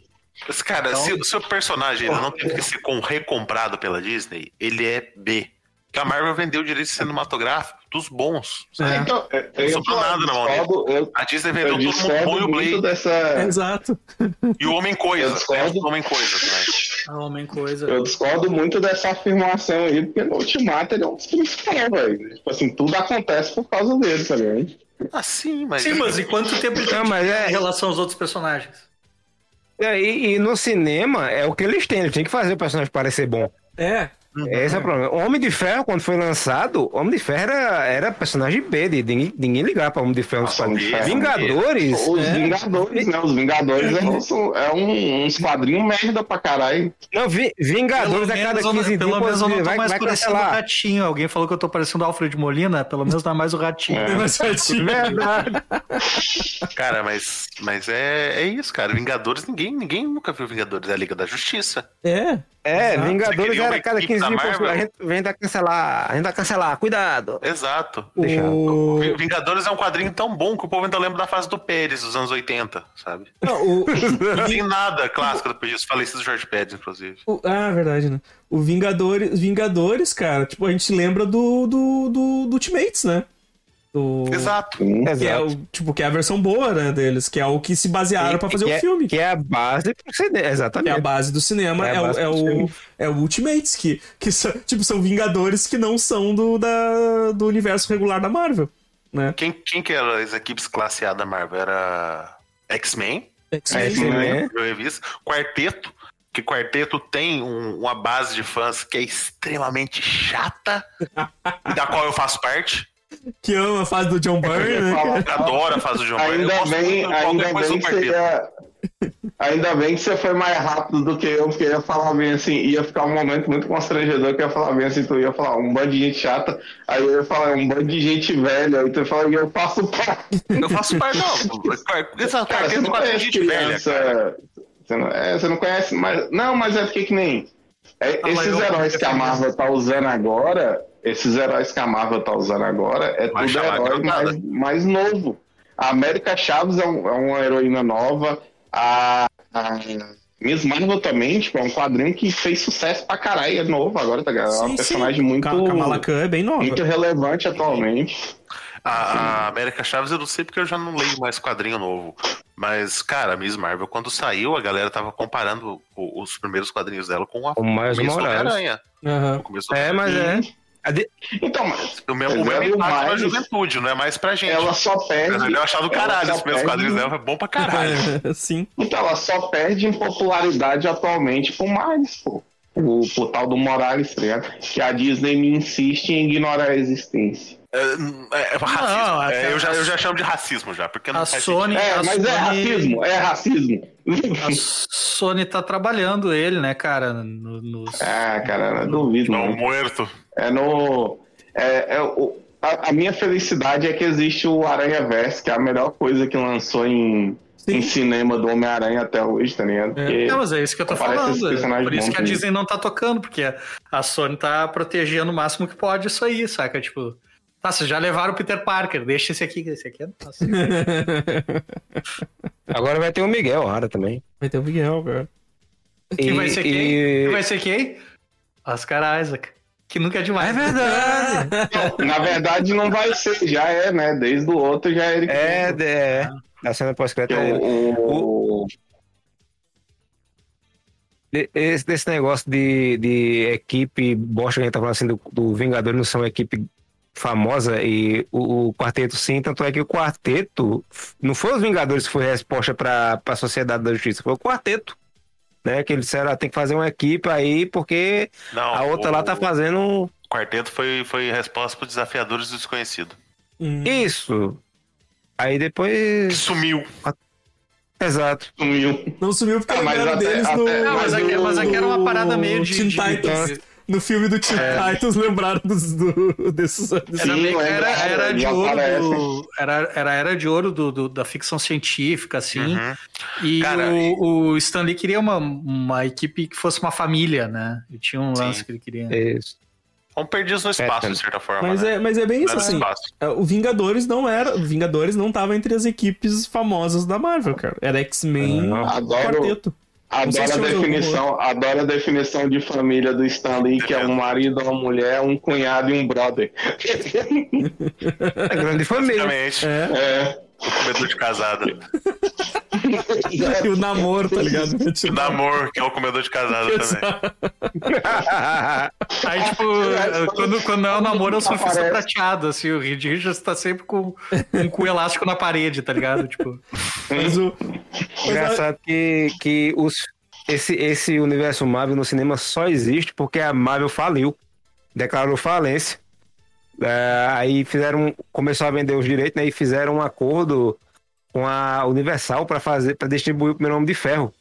Mas, cara, Então- se o seu personagem não teve que ser com- recomprado pela Disney, ele é B. Que a Marvel vendeu direitos cinematográficos dos bons. É. Então, eu, eu, sobrou nada na mão dele. A Disney eu vendeu todo mundo bom e o Blade. dessa. Exato. E o Homem-Coisa. Eu discordo. O Homem-Coisa também. A Homem Coisa. Eu discordo muito dessa afirmação aí, porque no Ultimato ele é um dos principais, velho. Tipo assim, tudo acontece por causa dele, tá ligado? Ah, sim, mas. Sim, mas e quanto tempo ele tem Não, é- em relação aos outros personagens? É, E, e no cinema é o que eles têm, eles têm que fazer o personagem parecer bom. É. Esse é o problema. O Homem de Ferro, quando foi lançado, o Homem de Ferro era, era personagem B, de ninguém, ninguém ligar pra Homem de Ferro. Nossa, Homem de Ferro. Vingadores. Os é. Vingadores, né? Os Vingadores é, um- é um, uns quadrinhos merda pra caralho. Não, Vi- Vingadores a cada eu não- 15 dias pelo menos eu não tô vai, mais vai parecendo o cancelar. ratinho. Alguém falou que eu tô parecendo o Alfred Molina, pelo menos não é mais o ratinho. É. Certinho. Verdade. Cara, mas, mas é, é isso, cara. Vingadores, ninguém, ninguém nunca viu Vingadores. É a Liga da Justiça. É. É, Exato. Vingadores era cada equipe 15 da dias. Marvel? A gente vem da cancelar. A gente vai cancelar. Cuidado. Exato. O... Vi- Vingadores é um quadrinho tão bom que o povo ainda lembra da fase do Pérez, dos anos 80, sabe? Não, o... Não tem nada clássico do Pérez, falecido Jorge Pérez, inclusive. o- Ah, verdade, né? O Vingadores, Vingadores, cara, tipo, a gente lembra do, do, do, do Ultimates, né? Do... Exato. Que é, Exato. o, tipo, que é a versão boa, né, deles, que é o que se basearam pra fazer o é- filme. Que é a base pro cinema, Que é a exatamente. base do cinema, É é, o, é, do o, filme. é o Ultimates, que, que são, tipo, são Vingadores que não são do, da, do universo regular da Marvel, né? Quem, quem que era as equipes classe A da Marvel? Era X-Men? X-Men. Revisto. Quarteto. Que Quarteto tem um- uma base de fãs que é extremamente chata, e da qual eu faço parte. Que ama a fase do John Byrne, né? Adoro a fase do John Byrne. Ainda bem, ainda bem que você Quarteto. ia... Ainda bem que você foi mais rápido do que eu, porque eu ia falar bem assim, ia ficar um momento muito constrangedor que eu ia falar bem assim, tu ia falar um bando de gente chata, aí eu ia falar um bando de gente velha, aí tu ia falar, eu faço parte. Eu faço parte, não. Exato, Cara, você não conhece gente velha, criança. cara. Você não, é, você não conhece, mas. Não, mas é porque que nem. é, Ah, esses heróis que a Marvel tá usando agora, esses heróis que a Marvel tá usando agora, é Vai tudo herói mais, mais novo. A América Chaves é, um- é uma heroína nova. A, a Miss Marvel também, tipo, é um quadrinho que fez sucesso pra caralho, é novo agora, tá ligado? É uma Sim, personagem sim. muito, Ka- Kamala Khan é bem nova. muito relevante atualmente. A, a América Chaves eu não sei porque eu já não leio mais quadrinho novo. Mas, cara, a Miss Marvel, quando saiu, a galera tava comparando o- os primeiros quadrinhos dela com a O do Morales. Homem-Aranha. Do É, mas é. De- Então, mas O mesmo, o mesmo impacto pra Miles- juventude, não é mais pra gente. ela só perde. Mas ele é achado do caralho, primeiros perde- quadrinhos dela foi bom pra caralho. Sim. Então, ela só perde em popularidade atualmente pro Miles, pô. O, o tal do Morales, tá? Que a Disney me insiste em ignorar a existência. É, é, é racismo. Não, É, eu, já, eu já chamo de racismo já, porque não A Sony, É, a mas é Sony- racismo, é racismo. A Sony tá trabalhando ele, né, cara? no- nos- ah, cara, eu duvido, não. morto. É no. É, é o, a, a minha felicidade é que existe o Aranha Verso, que é a melhor coisa que lançou em, em cinema do Homem-Aranha até hoje, tá ligado? É, mas é isso que eu tô falando. Por isso que a. Disney não tá tocando, porque a Sony tá protegendo o máximo que pode isso aí, saca? Tipo, tá, vocês já levaram o Peter Parker, deixa esse aqui, esse aqui é nosso. Agora vai ter o Miguel Ara também. Vai ter o Miguel, cara. Quem E- vai ser quem? e- Quem vai ser quem? Oscar Isaac. Que nunca é demais. É verdade. Na verdade, não vai ser, já é, né? Desde o outro já é ele que É, é. Da cena pós-crédito. é ele. O, Esse, desse negócio de, de equipe bosta que a gente tá falando assim, do, do Vingadores não ser uma equipe famosa e o, o quarteto sim, tanto é que o quarteto não foi os Vingadores que foi a resposta para a Sociedade da Justiça, foi o quarteto. Né, que eles disseram, ah, tem que fazer uma equipe aí, porque Não, a outra o, lá tá fazendo O quarteto foi, foi resposta pro Desafiadores do Desconhecido. Hum. isso. Aí Que depois. sumiu. Exato. sumiu. Não sumiu porque Ah, mas até- deles até- no. Não, mas aqui, mas aqui era uma parada meio de. Teen de- Titans. de- No filme do Teen Titans, lembraram dos, do, desses. desses- Era, Sim, era, era de ouro do, era, era a era de ouro do, do- da ficção científica, assim. Uhum. E Cara, o, o Stan Lee queria uma, uma equipe que fosse uma família, né? E tinha um lance Sim. que ele queria. Isso. São perdidos no espaço, É, de certa forma. Mas né? é, mas é bem isso, assim. é, O Vingadores não era. O Vingadores não tava entre as equipes famosas da Marvel, cara. Era X-Men e Adoro, Quarteto. Adoro, a definição, adoro a definição de família do Stanley, que é um marido, uma mulher, um cunhado e um brother. É grande família. Exatamente. É. É. O comedor de casada. E o namoro, tá ligado? O namor, que é o comedor de casada também. Aí, tipo, quando, quando não é o namoro, é o surfista Aparece. prateado, assim, o Reed Richards tá sempre com um cu elástico na parede, tá ligado? Tipo, Mas o. Engraçado que, que os, esse, esse universo Marvel no cinema só existe porque a Marvel faliu. Declarou falência. É, aí fizeram. Começou a vender os direitos, né? E fizeram um acordo com a Universal para fazer para distribuir o primeiro Homem de Ferro.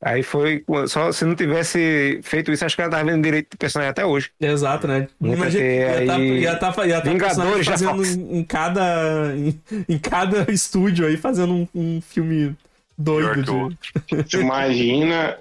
Aí foi. Só se não tivesse feito isso, acho que ela tava vendo direito de personagem até hoje. Exato, né? Nunca Imagina, ter tá, aí ia tá, ia tá Vingadores da fazendo em, em cada em, em cada estúdio aí fazendo um, um filme doido de... Imagina,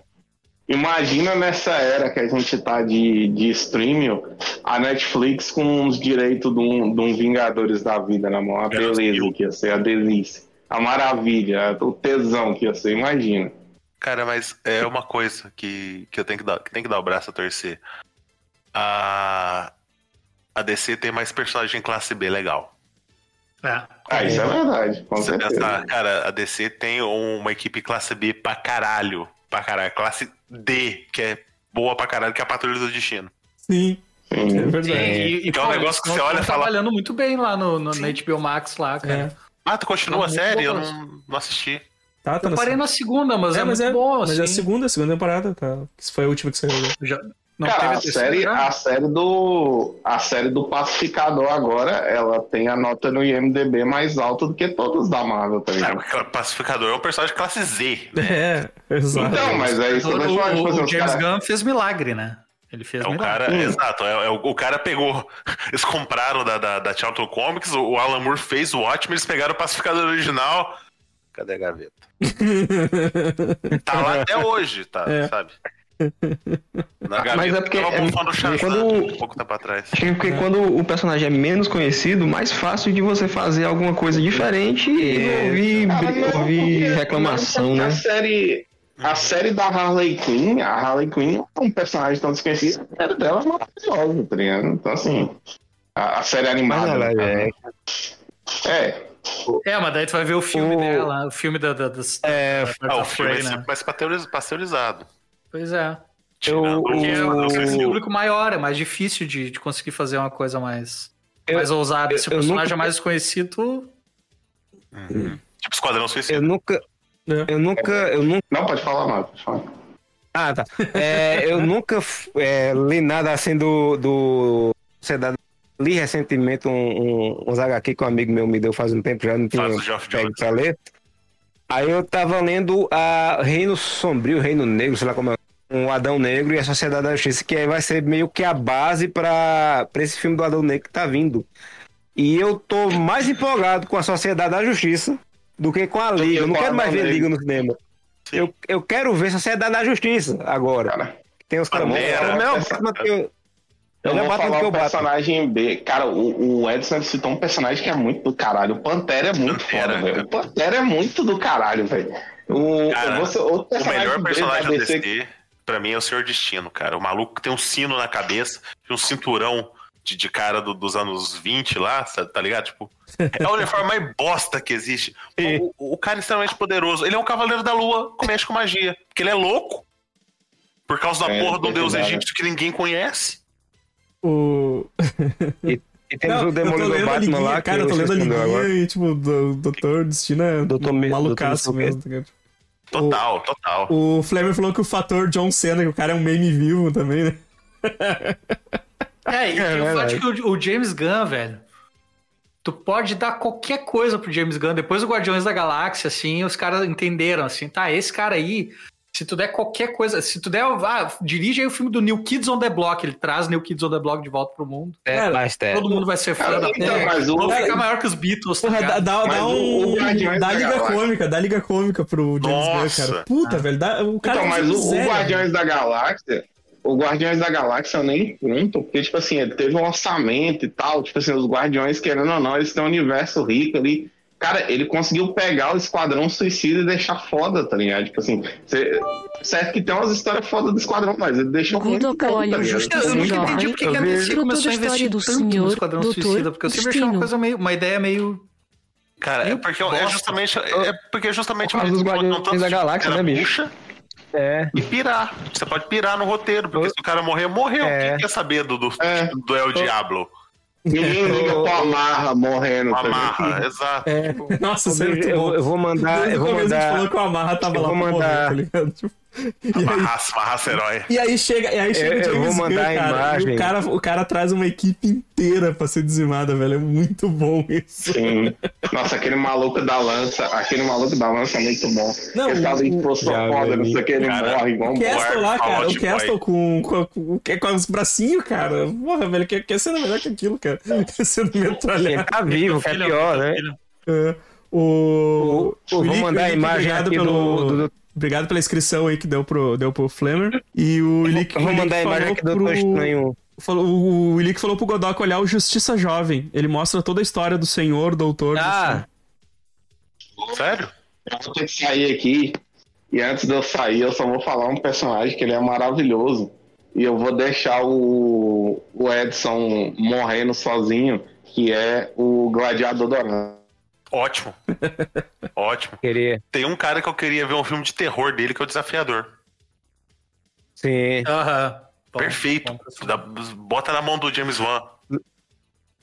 imagina nessa era que a gente tá de, de streaming, a Netflix com os direitos de um, de um Vingadores da vida na mão. A beleza que ia ser, a delícia. A maravilha, o tesão que ia ser, imagina. Cara, mas é uma coisa que, que eu tenho que dar, que tem que dar o braço a torcer. A, a DC tem mais personagem classe B legal. É. Ah, isso é verdade, com Você certeza. pensa, cara, a DC tem uma equipe classe B pra caralho. Pra caralho. Classe D, que é boa pra caralho, que é a Patrulha do Destino. Sim, é verdade. E, e Que é um negócio que você olha e estão fala- trabalhando muito bem lá no, no, na HBO Max lá, cara. É. Ah, tu continua a série? Eu não, não assisti. Tá, tá Eu parei na segunda, mas é, É, mas muito é, bom, mas assim. é a segunda, a segunda temporada, tá? Isso foi a última que saiu. Já, não Cara, teve a terceira série, já? a série do a série do Pacificador agora, ela tem a nota no IMDb mais alta do que todas da Marvel, tá ligado? porque o Pacificador é um personagem classe Z. né? É, exato. Então, mas é isso que eu tô O, falando, tipo o- assim, o James caras- Gunn fez milagre, né? Ele fez É o cara, Hum. exato, é, é o, o cara pegou, eles compraram da, da, da Charlton Comics, o, o Alan Moore fez o ótimo, eles pegaram o pacificador original. Cadê a gaveta? Tá lá até hoje, tá, É. sabe? Na gaveta Mas é porque tava é- bufando o Shazam quando- um pouco tempo atrás. Acho que porque quando o personagem é menos conhecido, mais fácil de você fazer alguma coisa diferente e ouvir, Cara, não, ouvir reclamação, né? A série, a série da Harley Quinn, a Harley Quinn não é um personagem tão desconhecido, a série dela é maravilhosa, tá ligado? Então, assim, a, a série animada. Né, é, É, É, mas daí tu vai ver o filme O- dela, o filme da, da, das- É, da Birds Ah, o filme é sempre né? mais pasteuriz- pasteurizado. Pois é. Tirando Porque é o- um público maior, é mais difícil de, de conseguir fazer uma coisa mais, Eu- mais ousada. Se o eu personagem nunca- é mais desconhecido, Tipo Esquadrão Suicida. eu nunca. Eu nunca. Eu nunca. não pode falar, não, pode falar. Ah, tá. É, eu nunca é, li nada assim do. do Sociedade. Li recentemente um, um, uns HQ que um amigo meu me deu faz um tempo, já não tinha pego pra ler. Aí eu tava lendo a Reino Sombrio, Reino Negro, sei lá como é. Um Adão Negro e a Sociedade da Justiça, que aí vai ser meio que a base pra, pra esse filme do Adão Negro que tá vindo. E eu tô mais empolgado com a Sociedade da Justiça do que com a que Liga. Eu não quero o mais ver. Liga no cinema. Sim. Eu, eu quero ver Sociedade da Justiça agora. Cara, Tem os caras. É o Batman que eu. é vou falar que o eu bato. personagem B. Cara, o, o Edson citou um personagem que é muito do caralho. O Pantera é muito Pantera, foda, velho. O Pantera é muito do caralho, velho. O, Cara, você, O personagem melhor personagem da DC DC, pra mim, é o Senhor Destino, cara. O maluco que tem um sino na cabeça, tem um cinturão de, de cara do- dos anos 20 lá, tá ligado? Tipo, é o uniforme mais bosta que existe. O, o- o cara é extremamente poderoso. Ele é um cavaleiro da lua que mexe com magia. Porque ele é louco. Por causa da É, porra de um deus egípcio que ninguém conhece. O... E temos Não, o Demolidor Batman liguinha, lá. Cara, eu tô lendo a liguinha agora. e, tipo, o Doutor Destino é Doutor Me- malucaço Doutor mesmo. tá ligado? Total, total. O Flamer falou que o fator John Cena, que o cara é um meme vivo também, né? É, e É o fato que o, o James Gunn, velho, tu pode dar qualquer coisa pro James Gunn. Depois do Guardiões da Galáxia, assim, os caras entenderam, assim, tá, esse cara aí, se tu der qualquer coisa, se tu der, ah, dirige aí o filme do New Kids on the Block, ele traz New Kids on the Block de volta pro mundo. É, Cara, mas é. Todo mundo vai ser fã Cara, da então, mas o- Vão ficar Cara, maior que os Beatles, tá Porra, dá, dá, o- um. o Guardiões dá da liga Galáxia- cômica, dá liga cômica pro James Gunn, Nossa. cara. Puta, velho. Dá, o cara Então, mas o, o. Guardiões da Galáxia, o Guardiões da Galáxia eu nem conto, porque, tipo assim, ele teve um orçamento e tal, tipo assim, os Guardiões, querendo ou não, eles têm um universo rico ali. Cara, ele conseguiu pegar o Esquadrão Suicida e deixar foda, tá ligado? Tipo assim, cê- certo que tem umas histórias foda do Esquadrão, mas ele deixou muito Olho, tá ligado? Eu nunca entendi porque que a DC começou a investir do tanto no Senhor, Esquadrão Doutor Suicida, porque eu sempre achei uma coisa meio, uma ideia meio... Cara, é porque é justamente, é porque é justamente Por causa dos eles botam Guardiões tanto da de Galáxia, cara né, bicho? bucha É. E pirar. Você pode pirar no roteiro, porque se o cara morrer, morreu. É. Quem quer saber do, do, É. do El Diablo? Ninguém liga pro Amarra morrendo, Uma tá ligado? amarra, exato. É. Nossa, é Eu, eu vou mandar. Eu vou a mandar. falou que o Amarra tava eu lá vou morrer, mandar- tá ligado? Tipo, e Uma aí, raça, uma raça herói. e aí chega, e aí chega Eu- o eu James vou Gunn, mandar a cara, e imagem. o cara, o cara traz uma equipe inteira pra ser dizimada, velho. É muito bom isso. Sim. Nossa, aquele maluco da lança, aquele maluco da lança é muito bom. Não, o- em pô, sou Já foda, não sei o que, ele Cara, morre igual um O Castle lá, cara, o. Castle com, com, com, com, com os bracinhos, cara. Porra, velho, que, que cena melhor que aquilo, cara. Sendo Ele metralhado. tá vivo, que é pior, né? filho. É. O, Eu vou Lick- mandar a imagem aqui pelo, do- do- Obrigado pela inscrição aí que deu pro, deu pro Flamer. E o Ilick Eu vou mandar a imagem aqui do pro- Estranho. Falou, o Ilick falou pro Godok olhar o Justiça Jovem. Ele mostra toda a história do Senhor, Doutor. Ah, Sério? Eu vou ter que sair aqui. E antes de eu sair, eu só vou falar um personagem que ele é maravilhoso. e eu vou deixar o, o Edson morrendo sozinho, que é o Gladiador Dourado. Ótimo. Ótimo. Queria. Tem um cara que eu queria ver um filme de terror dele, que é o Desafiador. Sim. Aham. Bom, Perfeito. bom bota na mão do James Wan.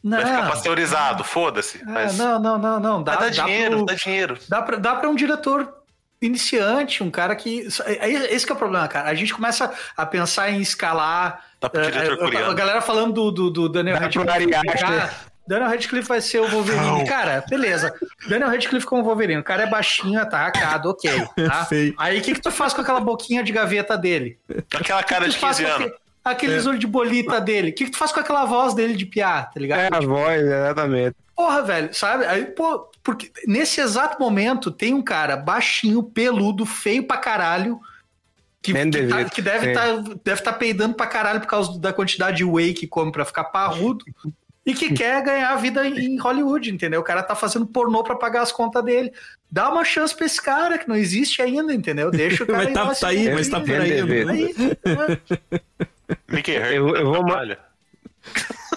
Não, Vai ficar pasteurizado, foda-se. Ah, Mas não, não, não, não. Dá, dá, dá dinheiro, pro- dá dinheiro. Dá pra, dá pra um diretor iniciante, um cara que. é- é- Esse que é o problema, cara. A gente começa a pensar em escalar. Dá pro é, diretor é, a coreano. galera falando do, do, do Daniel Radcliffe. Daniel Radcliffe vai ser o Wolverine. Não. Cara, beleza. Daniel Radcliffe como Wolverine. O cara é baixinho, atarracado, ok. Tá? Feio. Aí o que, que tu faz com aquela boquinha de gaveta dele? Aquela cara O que de tu faz 15 com anos. aquele- Aqueles olhos de bolita dele. O que, que tu faz com aquela voz dele de piá, tá ligado? É a voz, exatamente. Porra, velho, sabe? Aí, pô, porque nesse exato momento tem um cara baixinho, peludo, feio pra caralho, que, que, tá- que deve estar deve tá peidando pra caralho por causa da quantidade de whey que come pra ficar parrudo. E que quer ganhar a vida em Hollywood, entendeu? O cara tá fazendo pornô pra pagar as contas dele. Dá uma chance pra esse cara que não existe ainda, entendeu? Deixa o cara Mas tá- tá aí, mas tá por aí. Né? Aí, né? Mickey Herc Eu- eu vou ma-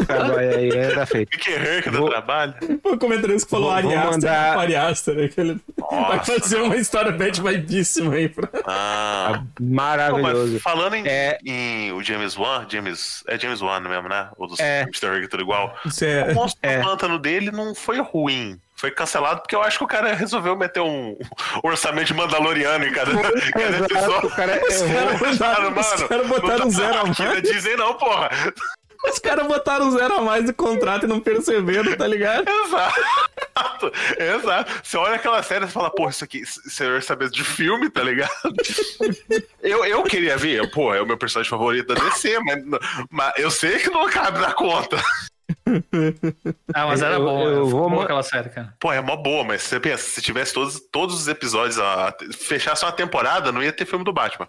Trabalho aí, é, tá feito. Mickey Herc Vou- trabalho. O comentarista que falou Vou- Ari vou Aster, mandar- né, que ele vai fazer uma história bad vibíssima aí. Pra... Ah. Pô, Maravilhoso. falando em, É. em o James Wan, James, é James Wan mesmo, né? O dos É. terror que é tudo igual. É... O monstro É. do pântano dele não foi ruim. Foi cancelado porque eu acho que o cara resolveu meter um orçamento de Mandaloriano em cada, cada Exato, o episódio. cara Os errou. caras botaram, os caras botaram não zero a mais. Disney não, porra. Os caras botaram zero a mais no contrato e não perceberam, tá ligado? Exato. Exato. Você olha aquela série e fala, pô, isso aqui, senhor saber de filme, tá ligado? eu, eu queria ver, pô, é o meu personagem favorito da DC, mas, mas eu sei que não cabe na conta. Ah, mas era Eu- bom. eu Eu, vou bom ma- aquela série, cara. Pô, é mó boa, mas você pensa, se tivesse todos, todos os episódios, a, fechasse uma temporada, não ia ter filme do Batman.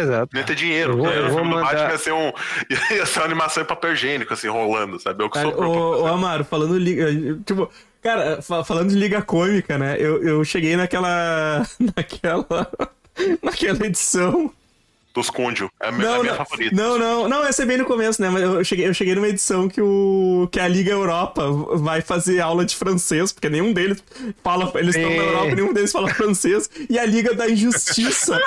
Exato. Não ia ter dinheiro. Eu vou- né? eu o vou filme do mandar- Batman ia ser, um, ia ser uma animação em papel higiênico, assim, rolando, sabe? Eu que Cara, sou ô, ô, Amaro, falando liga. Tipo, cara, fa- falando de liga cômica, né? Eu, eu cheguei naquela. naquela. naquela edição. dos Cúndio. É a minha, a Não, minha não, favorita. não, não, não, essa é bem no começo, né? Mas eu cheguei, eu cheguei numa edição que o que a Liga Europa vai fazer aula de francês, porque nenhum deles fala, eles estão na É. Europa, nenhum deles fala francês, e a Liga da Injustiça.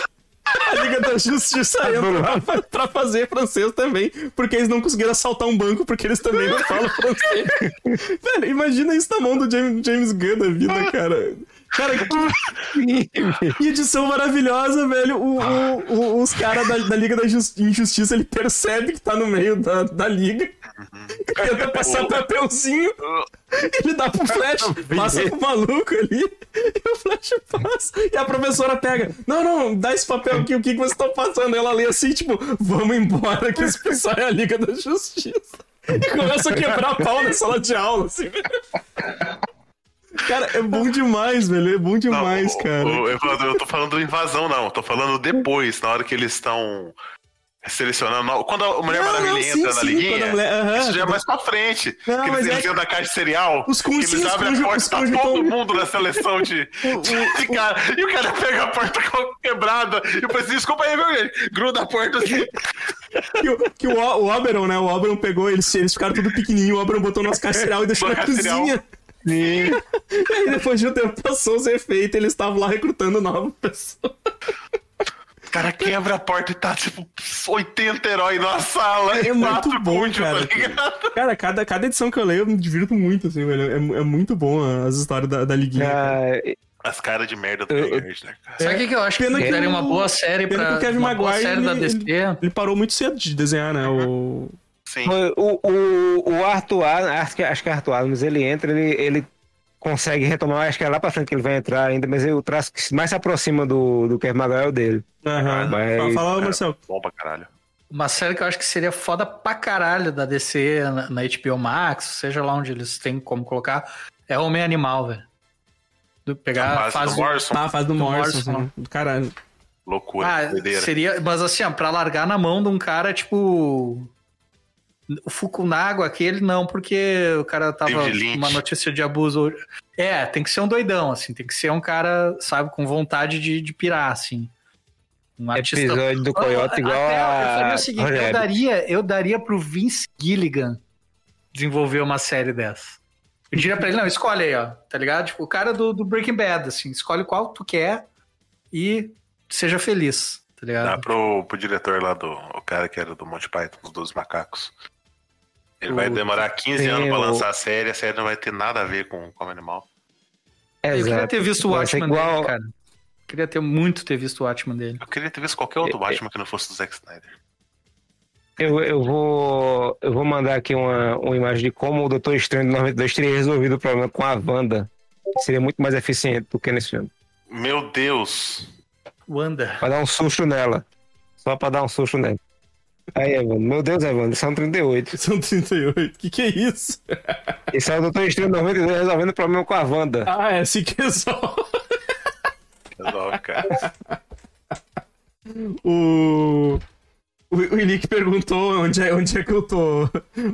A Liga da Justiça entra pra, pra fazer francês também, porque eles não conseguiram assaltar um banco porque eles também não falam francês. Velho, imagina isso na mão do James, James Gunn da vida, cara. Cara, que, edição maravilhosa, velho. O- o- o- os caras da, da Liga da Jus- Injustiça, ele percebe que tá no meio da, da liga. Tenta passar papelzinho. Ele dá pro Flash, passa pro maluco ali. E o Flash passa. E a professora pega. Não, não, dá esse papel aqui, o que, que vocês estão passando? Ela lê assim, tipo, vamos embora, que esse pessoal é a Liga da Justiça. E começa a quebrar pau na sala de aula, assim, velho. Cara, é bom demais, velho. É bom Não, demais, o- cara. o- Evandro, eu tô falando do invasão, não. Eu tô falando depois, na hora que eles estão selecionando. Quando a Mulher Não, Maravilha não, entra sim, na liguinha, mulher- isso já é mais pra frente. Não, que eles é entram que- da caixa de cereal, Os que eles abrem a porta os tá todo mundo na seleção de, de cara. E o cara pega a porta quebrada e eu pensei, desculpa aí, meu gente. Gruda a porta assim. Que, o- que o, O- o Oberon, né? O Oberon pegou, eles, eles ficaram tudo pequenininho, o Oberon botou nas caixas cereal e deixou Na na caixa cereal. Sim. E aí depois de um tempo passou os efeitos, eles estavam lá recrutando novas pessoas. O cara quebra a porta e tá, tipo, 80 heróis na sala. É e muito quatro bom, cara. Tá ligado? Cara, cada, cada edição que eu leio eu me divirto muito, assim, velho. É, é muito bom as histórias da, da liguinha. Ah, As caras de merda do Eu- Nerd, né, cara? Sabe o que, que eu acho Pena que o- uma boa série pena pra. que o Kevin uma boa Maguire, série da ele- DC? Ele parou muito cedo de desenhar, né? O... Sim. o, o, o Arthur acho que, acho que é Arthur Adams, ele entra, ele, ele consegue retomar, acho que é lá pra frente que ele vai entrar ainda, mas o traço que mais se aproxima do, do Kevin é o dele. Aham. Mas- Fala, Marcelo. Bom pra caralho. Uma série que eu acho que seria foda pra caralho da DC na, na HBO Max, seja lá onde eles têm como colocar, é Homem Animal, velho. Do- Pegar A fase do Morrison, Tá, a fase do, Morrison, Morrison, assim, do caralho. loucura, Ah, doideira. seria. Mas assim, ó, pra largar na mão de um cara, tipo. O Fukunaga, aquele não, porque o cara tava uma notícia de abuso. É, tem que ser um doidão, assim, tem que ser um cara, sabe, com vontade de, de pirar, assim. Um artista. Episódio do Coyote igual Até a. Eu faria o seguinte, eu daria, eu daria pro Vince Gilligan desenvolver uma série dessa. Eu diria pra ele, não, escolhe aí, ó, tá ligado? Tipo, o cara do, do Breaking Bad, assim, escolhe qual tu quer e seja feliz, tá ligado? Dá pro, pro diretor lá do. O cara que era do Monty Python, dos 12 macacos. Ele vai demorar 15 Sim, anos pra lançar a série, a série não vai ter nada a ver com, com o animal. eu queria ter visto o Watchman igual- dele, cara. Queria ter muito ter visto o Watchman dele. Eu queria ter visto qualquer outro Batman que não fosse do Zack Snyder. Eu, eu, vou, eu vou mandar aqui uma, uma imagem de como o Doutor Estranho de 92 teria resolvido o problema com a Wanda. Seria muito mais eficiente do que nesse filme. Meu Deus! Wanda. Pra dar um susto nela. Só pra dar um susto nela. Aí, Evandro. Meu Deus, Evandro, são 38. São 38. Que que é isso? Esse é o Doutor Estranho de 92 resolvendo o problema com a Wanda. Ah, é assim que resolve. Resolve, cara. O. O, o Nick perguntou onde é, onde é que eu tô.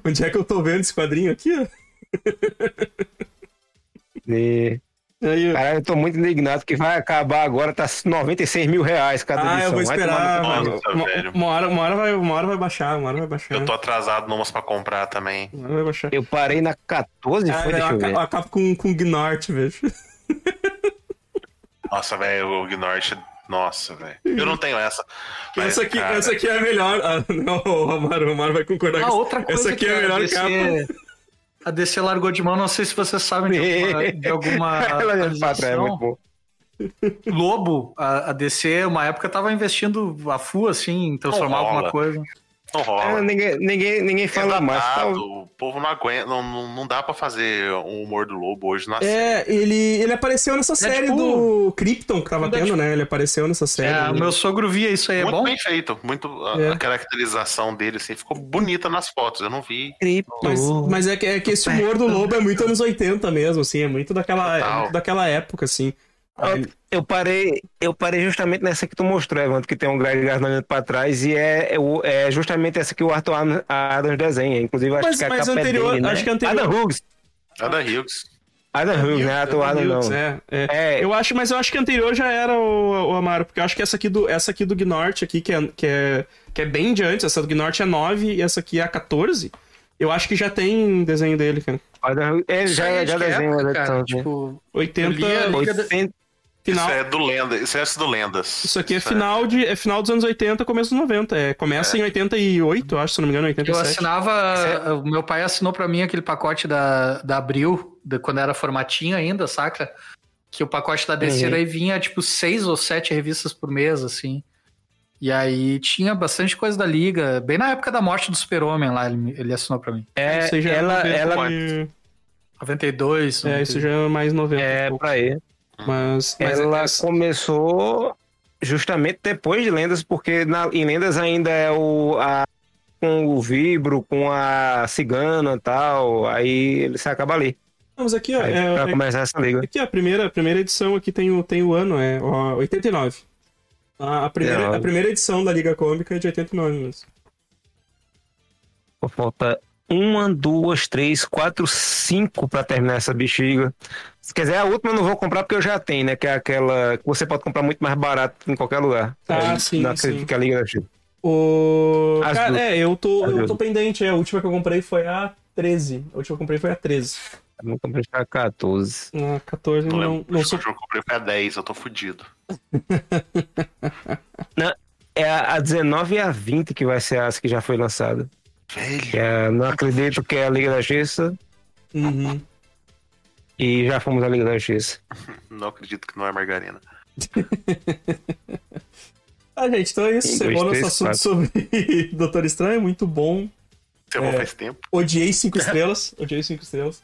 Onde é que eu tô vendo esse quadrinho aqui, ó. E... Aí. Caralho, eu tô muito indignado que vai acabar agora, tá 96 mil reais cada Ah, edição. eu vou Vai esperar. tomar no cu. Nossa, uma, velho. uma hora, uma, hora vai, uma hora vai baixar, uma hora vai baixar. Eu tô atrasado numas pra comprar também. Uma hora vai baixar. Eu parei na 14, Ah, foi, eu deixa eu eu acabo com, com Gnort, vejo. Nossa, velho, o Gnort. Nossa, velho. Eu não tenho essa. Mas, Essa aqui, cara, essa aqui é a melhor. Ah, não, o Amaro, o Amaro vai concordar Ah, com outra coisa Essa aqui que é a melhor capa. A DC largou de mão, não sei se vocês sabem de alguma, de alguma é muito bom. Lobo, a, a DC, uma época tava investindo a full, assim, em transformar rola. alguma coisa. Não É, rola. ninguém, ninguém, ninguém fala É mais. Tá, O povo não aguenta. Não, não, não dá pra fazer um humor do lobo hoje na série. É, ele, ele apareceu nessa série Deadpool. do Krypton que tava tendo, né? Ele apareceu nessa série. É, o meu sogro via isso aí, é Muito bom? bem feito. Muito, a, É. a caracterização dele assim, ficou bonita nas fotos. Eu não vi. Mas, mas é, que, é que esse humor do Lobo é muito anos 80 mesmo, assim, é muito daquela, é muito daquela época, assim. Eu, parei, eu parei justamente nessa que tu mostrou, Evandro, que tem um grade garnamento pra trás, e é, é, é justamente essa que o Arthur Adam- Adams desenha. Inclusive, acho Mas- que a mas capa anterior- é dele, né? acho que anterior- Adam Hughes. Ada Hughes. Adam Hughes, né? Arthur Adam não. Hughes, é, é. É, Eu acho, mas eu acho que a anterior já era o, o Amaro, porque eu acho que essa aqui do, essa aqui do Gnort aqui, que é, que, é, que é bem de antes, essa do Gnort é 9 e essa aqui é a 14. Eu acho que já tem desenho dele, cara. Adam Hughes, é, já, já de que desenha época, uma cara? né? Tipo, 80, Eu li a Liga da- 80, final. Isso é do Lenda. Isso é do Lendas. Isso aqui é final, de, é final dos anos 80, começo dos 90. É, começa em 88, eu acho, se não me engano, eu 87. assinava. O meu pai assinou pra mim aquele pacote da, da Abril, da- quando era formatinho ainda, saca? Que o pacote da DC Uhum. daí vinha, tipo, seis ou sete revistas por mês, assim. E aí tinha bastante coisa da Liga. Bem na época da morte do Super-Homem lá, ele, ele assinou pra mim. é, Isso aí já é ela, 90 ela e- 92. É, isso já é mais 90. é um pra ele. Mas, mas ela é- começou justamente depois de Lendas, porque na, em Lendas ainda é o a, com o Vibro, com a Cigana e tal, aí ele se acaba ali. Vamos aqui, ó. Aí, é- pra é- começar essa liga. aqui, a primeira, a primeira edição aqui tem o, tem o ano, é ó, 89. A, a, primeira, 89. a primeira edição da Liga Cômica é de 89 mesmo. Falta uma, duas, três, quatro, cinco pra terminar essa bexiga. Se quiser, a última eu não vou comprar porque eu já tenho, né? Que é aquela que você pode comprar muito mais barato em qualquer lugar. Ah, É, sim, não sim. acredito que a Liga da Chica. O... As Cara, duas. é, eu tô, As eu duas. tô pendente. é, A última que eu comprei foi a 13. A última que eu comprei foi a 13. Eu não comprei a 14. A 14 Não, não, não sou. que eu comprei foi a 10, eu tô fudido. É a, a 19 e a 20 que vai ser as que já foi lançada. Velho. É, não acredito que é a Liga da Justiça. Uhum. E já fomos à Liga da Justiça. Não acredito que não é margarina. Ah, gente, então é isso. Você dois, nosso assunto quatro. sobre Doutor Estranho, muito bom. Você É. faz tempo. Odiei 5 estrelas. Odiei 5 estrelas.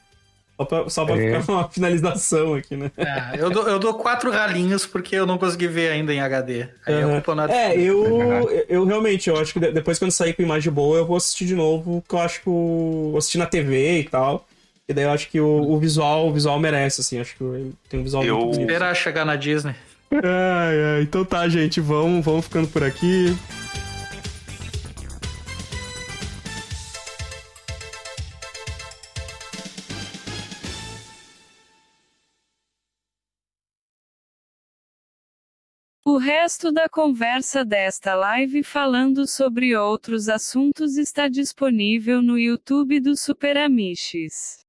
Só pra, só pra É. ficar uma finalização aqui, né? É, eu, dou, eu dou quatro ralinhos porque eu não consegui ver ainda em HD. Aí não é, É, eu, eu realmente, eu acho que de- depois quando sair com imagem boa, eu vou assistir de novo, que eu acho que o. Vou assistir na TV e tal. E daí eu acho que o, o visual, o visual merece, assim, acho que tem um visual Eu- muito bonito. Esperar chegar na Disney. Ai, ai, então tá, gente, vamos, vamos ficando por aqui. Resto da conversa desta live falando sobre outros assuntos está disponível no YouTube do Super Amiches.